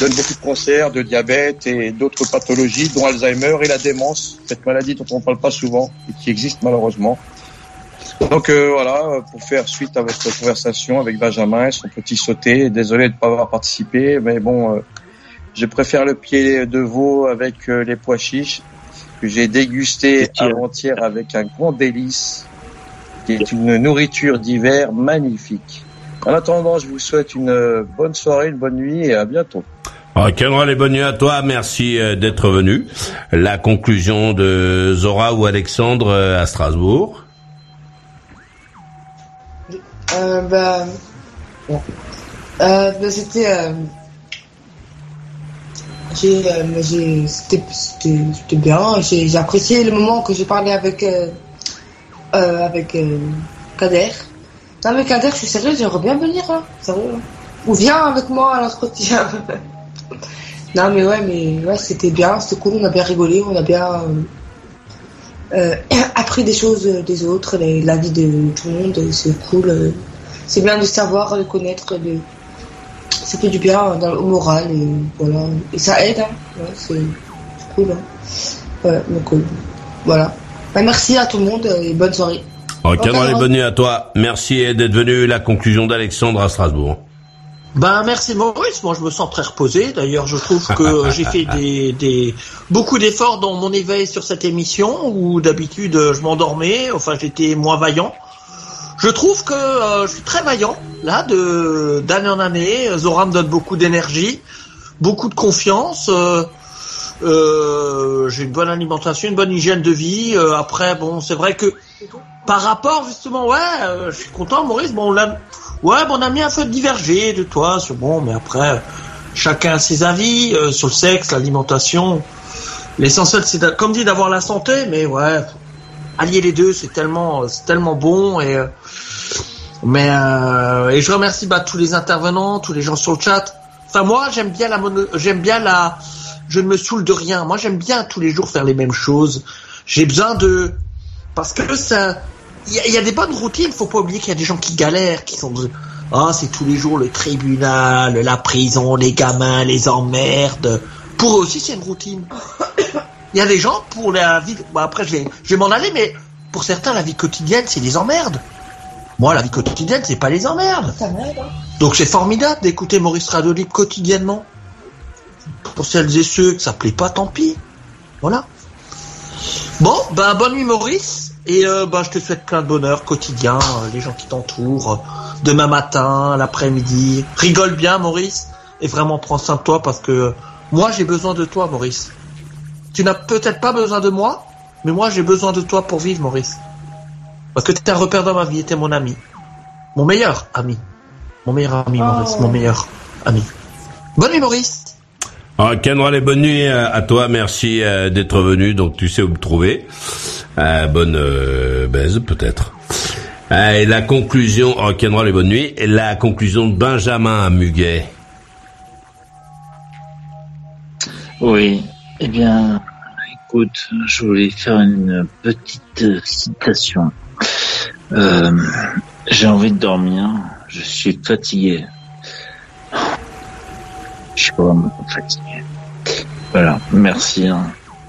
donne beaucoup de cancers, de diabète et d'autres pathologies, dont Alzheimer et la démence, cette maladie dont on ne parle pas souvent et qui existe malheureusement. Donc euh, voilà, pour faire suite à votre conversation avec Benjamin et son petit sauté, désolé de ne pas avoir participé, mais bon, euh, je préfère le pied de veau avec euh, les pois chiches que j'ai dégusté avant-hier avec un grand délice, qui est une nourriture d'hiver magnifique. En attendant, je vous souhaite une euh, bonne soirée, une bonne nuit et à bientôt. Ok, les bonnes nuits à toi? Merci euh, d'être venu. La conclusion de Zora ou Alexandre à Strasbourg. Euh, bah, bon. Euh, bah, c'était, euh, j'ai, euh, j'ai, c'était, c'était, c'était bien. J'ai, j'ai apprécié le moment que j'ai parlé avec, euh, euh, avec Kader. Non mais Kader, je suis sérieux, j'aimerais bien venir là, sérieux. là. Ou viens avec moi à l'entretien. (laughs) non mais ouais, mais ouais, c'était bien, c'était cool, on a bien rigolé, on a bien (clears throat) appris des choses des autres, les- la vie de tout le monde, et c'est cool. euh. C'est bien de savoir, de connaître, de... ça fait du bien dans, au moral, et voilà. Et ça aide, hein. Ouais, c'est cool. Hein. Ouais, donc euh, voilà. Bah, merci à tout le monde et bonne soirée. Ok, Ok, les bonnes nuits à toi. Merci d'être venu. La conclusion d'Alexandre à Strasbourg. Ben merci Maurice, moi je me sens très reposé. D'ailleurs, je trouve que (laughs) j'ai fait des, des beaucoup d'efforts dans mon éveil sur cette émission où d'habitude je m'endormais, enfin j'étais moins vaillant. Je trouve que euh, je suis très vaillant là de d'année en année. Zora me donne beaucoup d'énergie, beaucoup de confiance. euh, euh, j'ai une bonne alimentation, une bonne hygiène de vie. Euh, après, bon, c'est vrai que par rapport justement, ouais, euh, je suis content, Maurice. Bon, on l'a, ouais, bon, on a mis un peu divergé de toi sur bon, mais après, chacun a ses avis euh, sur le sexe, l'alimentation. L'essentiel, c'est comme dit d'avoir la santé, mais ouais, allier les deux, c'est tellement, c'est tellement bon et. euh, mais euh, et je remercie bah, tous les intervenants, tous les gens sur le chat. Enfin moi j'aime bien la mono, j'aime bien la, je ne me saoule de rien. Moi j'aime bien tous les jours faire les mêmes choses. J'ai besoin de, parce que ça, il y, a- il y a des bonnes routines. Faut pas oublier qu'il y a des gens qui galèrent, qui sont, ah c'est tous les jours le tribunal, la prison, les gamins, les emmerdes. Pour eux aussi c'est une routine. (coughs) Il y a des gens pour la vie. Bon, après je vais, je vais m'en aller, mais pour certains la vie quotidienne c'est des emmerdes. Moi, la vie quotidienne, c'est pas les emmerdes. Hein. Donc c'est formidable d'écouter Maurice Radio Libre quotidiennement. Pour celles et ceux que ça plaît pas, tant pis. Voilà. Bon, ben bonne nuit Maurice. Et euh, ben, je te souhaite plein de bonheur quotidien, euh, les gens qui t'entourent, euh, demain matin, l'après-midi. Rigole bien Maurice. Et vraiment prends soin de toi parce que euh, moi j'ai besoin de toi Maurice. Tu n'as peut-être pas besoin de moi, mais moi j'ai besoin de toi pour vivre Maurice. Parce que t'es un repère dans ma vie, t'es mon ami. Mon meilleur ami. Mon meilleur ami Maurice, Oh. mon meilleur ami. Bonne nuit Maurice. Ah, Kenra, les bonnes nuits à, à toi. Merci euh, d'être venu. Donc, tu sais où me trouver. Euh, bonne euh, baise, peut-être. Euh, et la conclusion, oh, Kenra, les bonnes nuits. Et la conclusion de Benjamin Muguet. Oui, eh bien, écoute, je voulais faire une petite euh, citation. Euh, J'ai envie de dormir, je suis fatigué. Je suis vraiment fatigué. Voilà, merci, hein.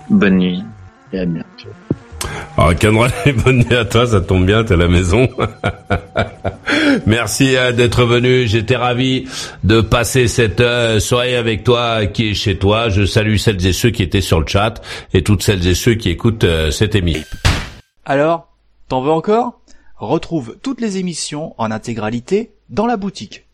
bonne nuit et à bientôt. Alors, Kenra, les (laughs) bonnes nuits à toi. Ça tombe bien, t'es à la maison. (laughs) Merci euh, d'être venu. J'étais ravi de passer cette euh, soirée avec toi qui est chez toi. Je salue celles et ceux qui étaient sur le chat et toutes celles et ceux qui écoutent euh, cette émission. Alors, t'en veux encore? Retrouve toutes les émissions en intégralité dans la boutique.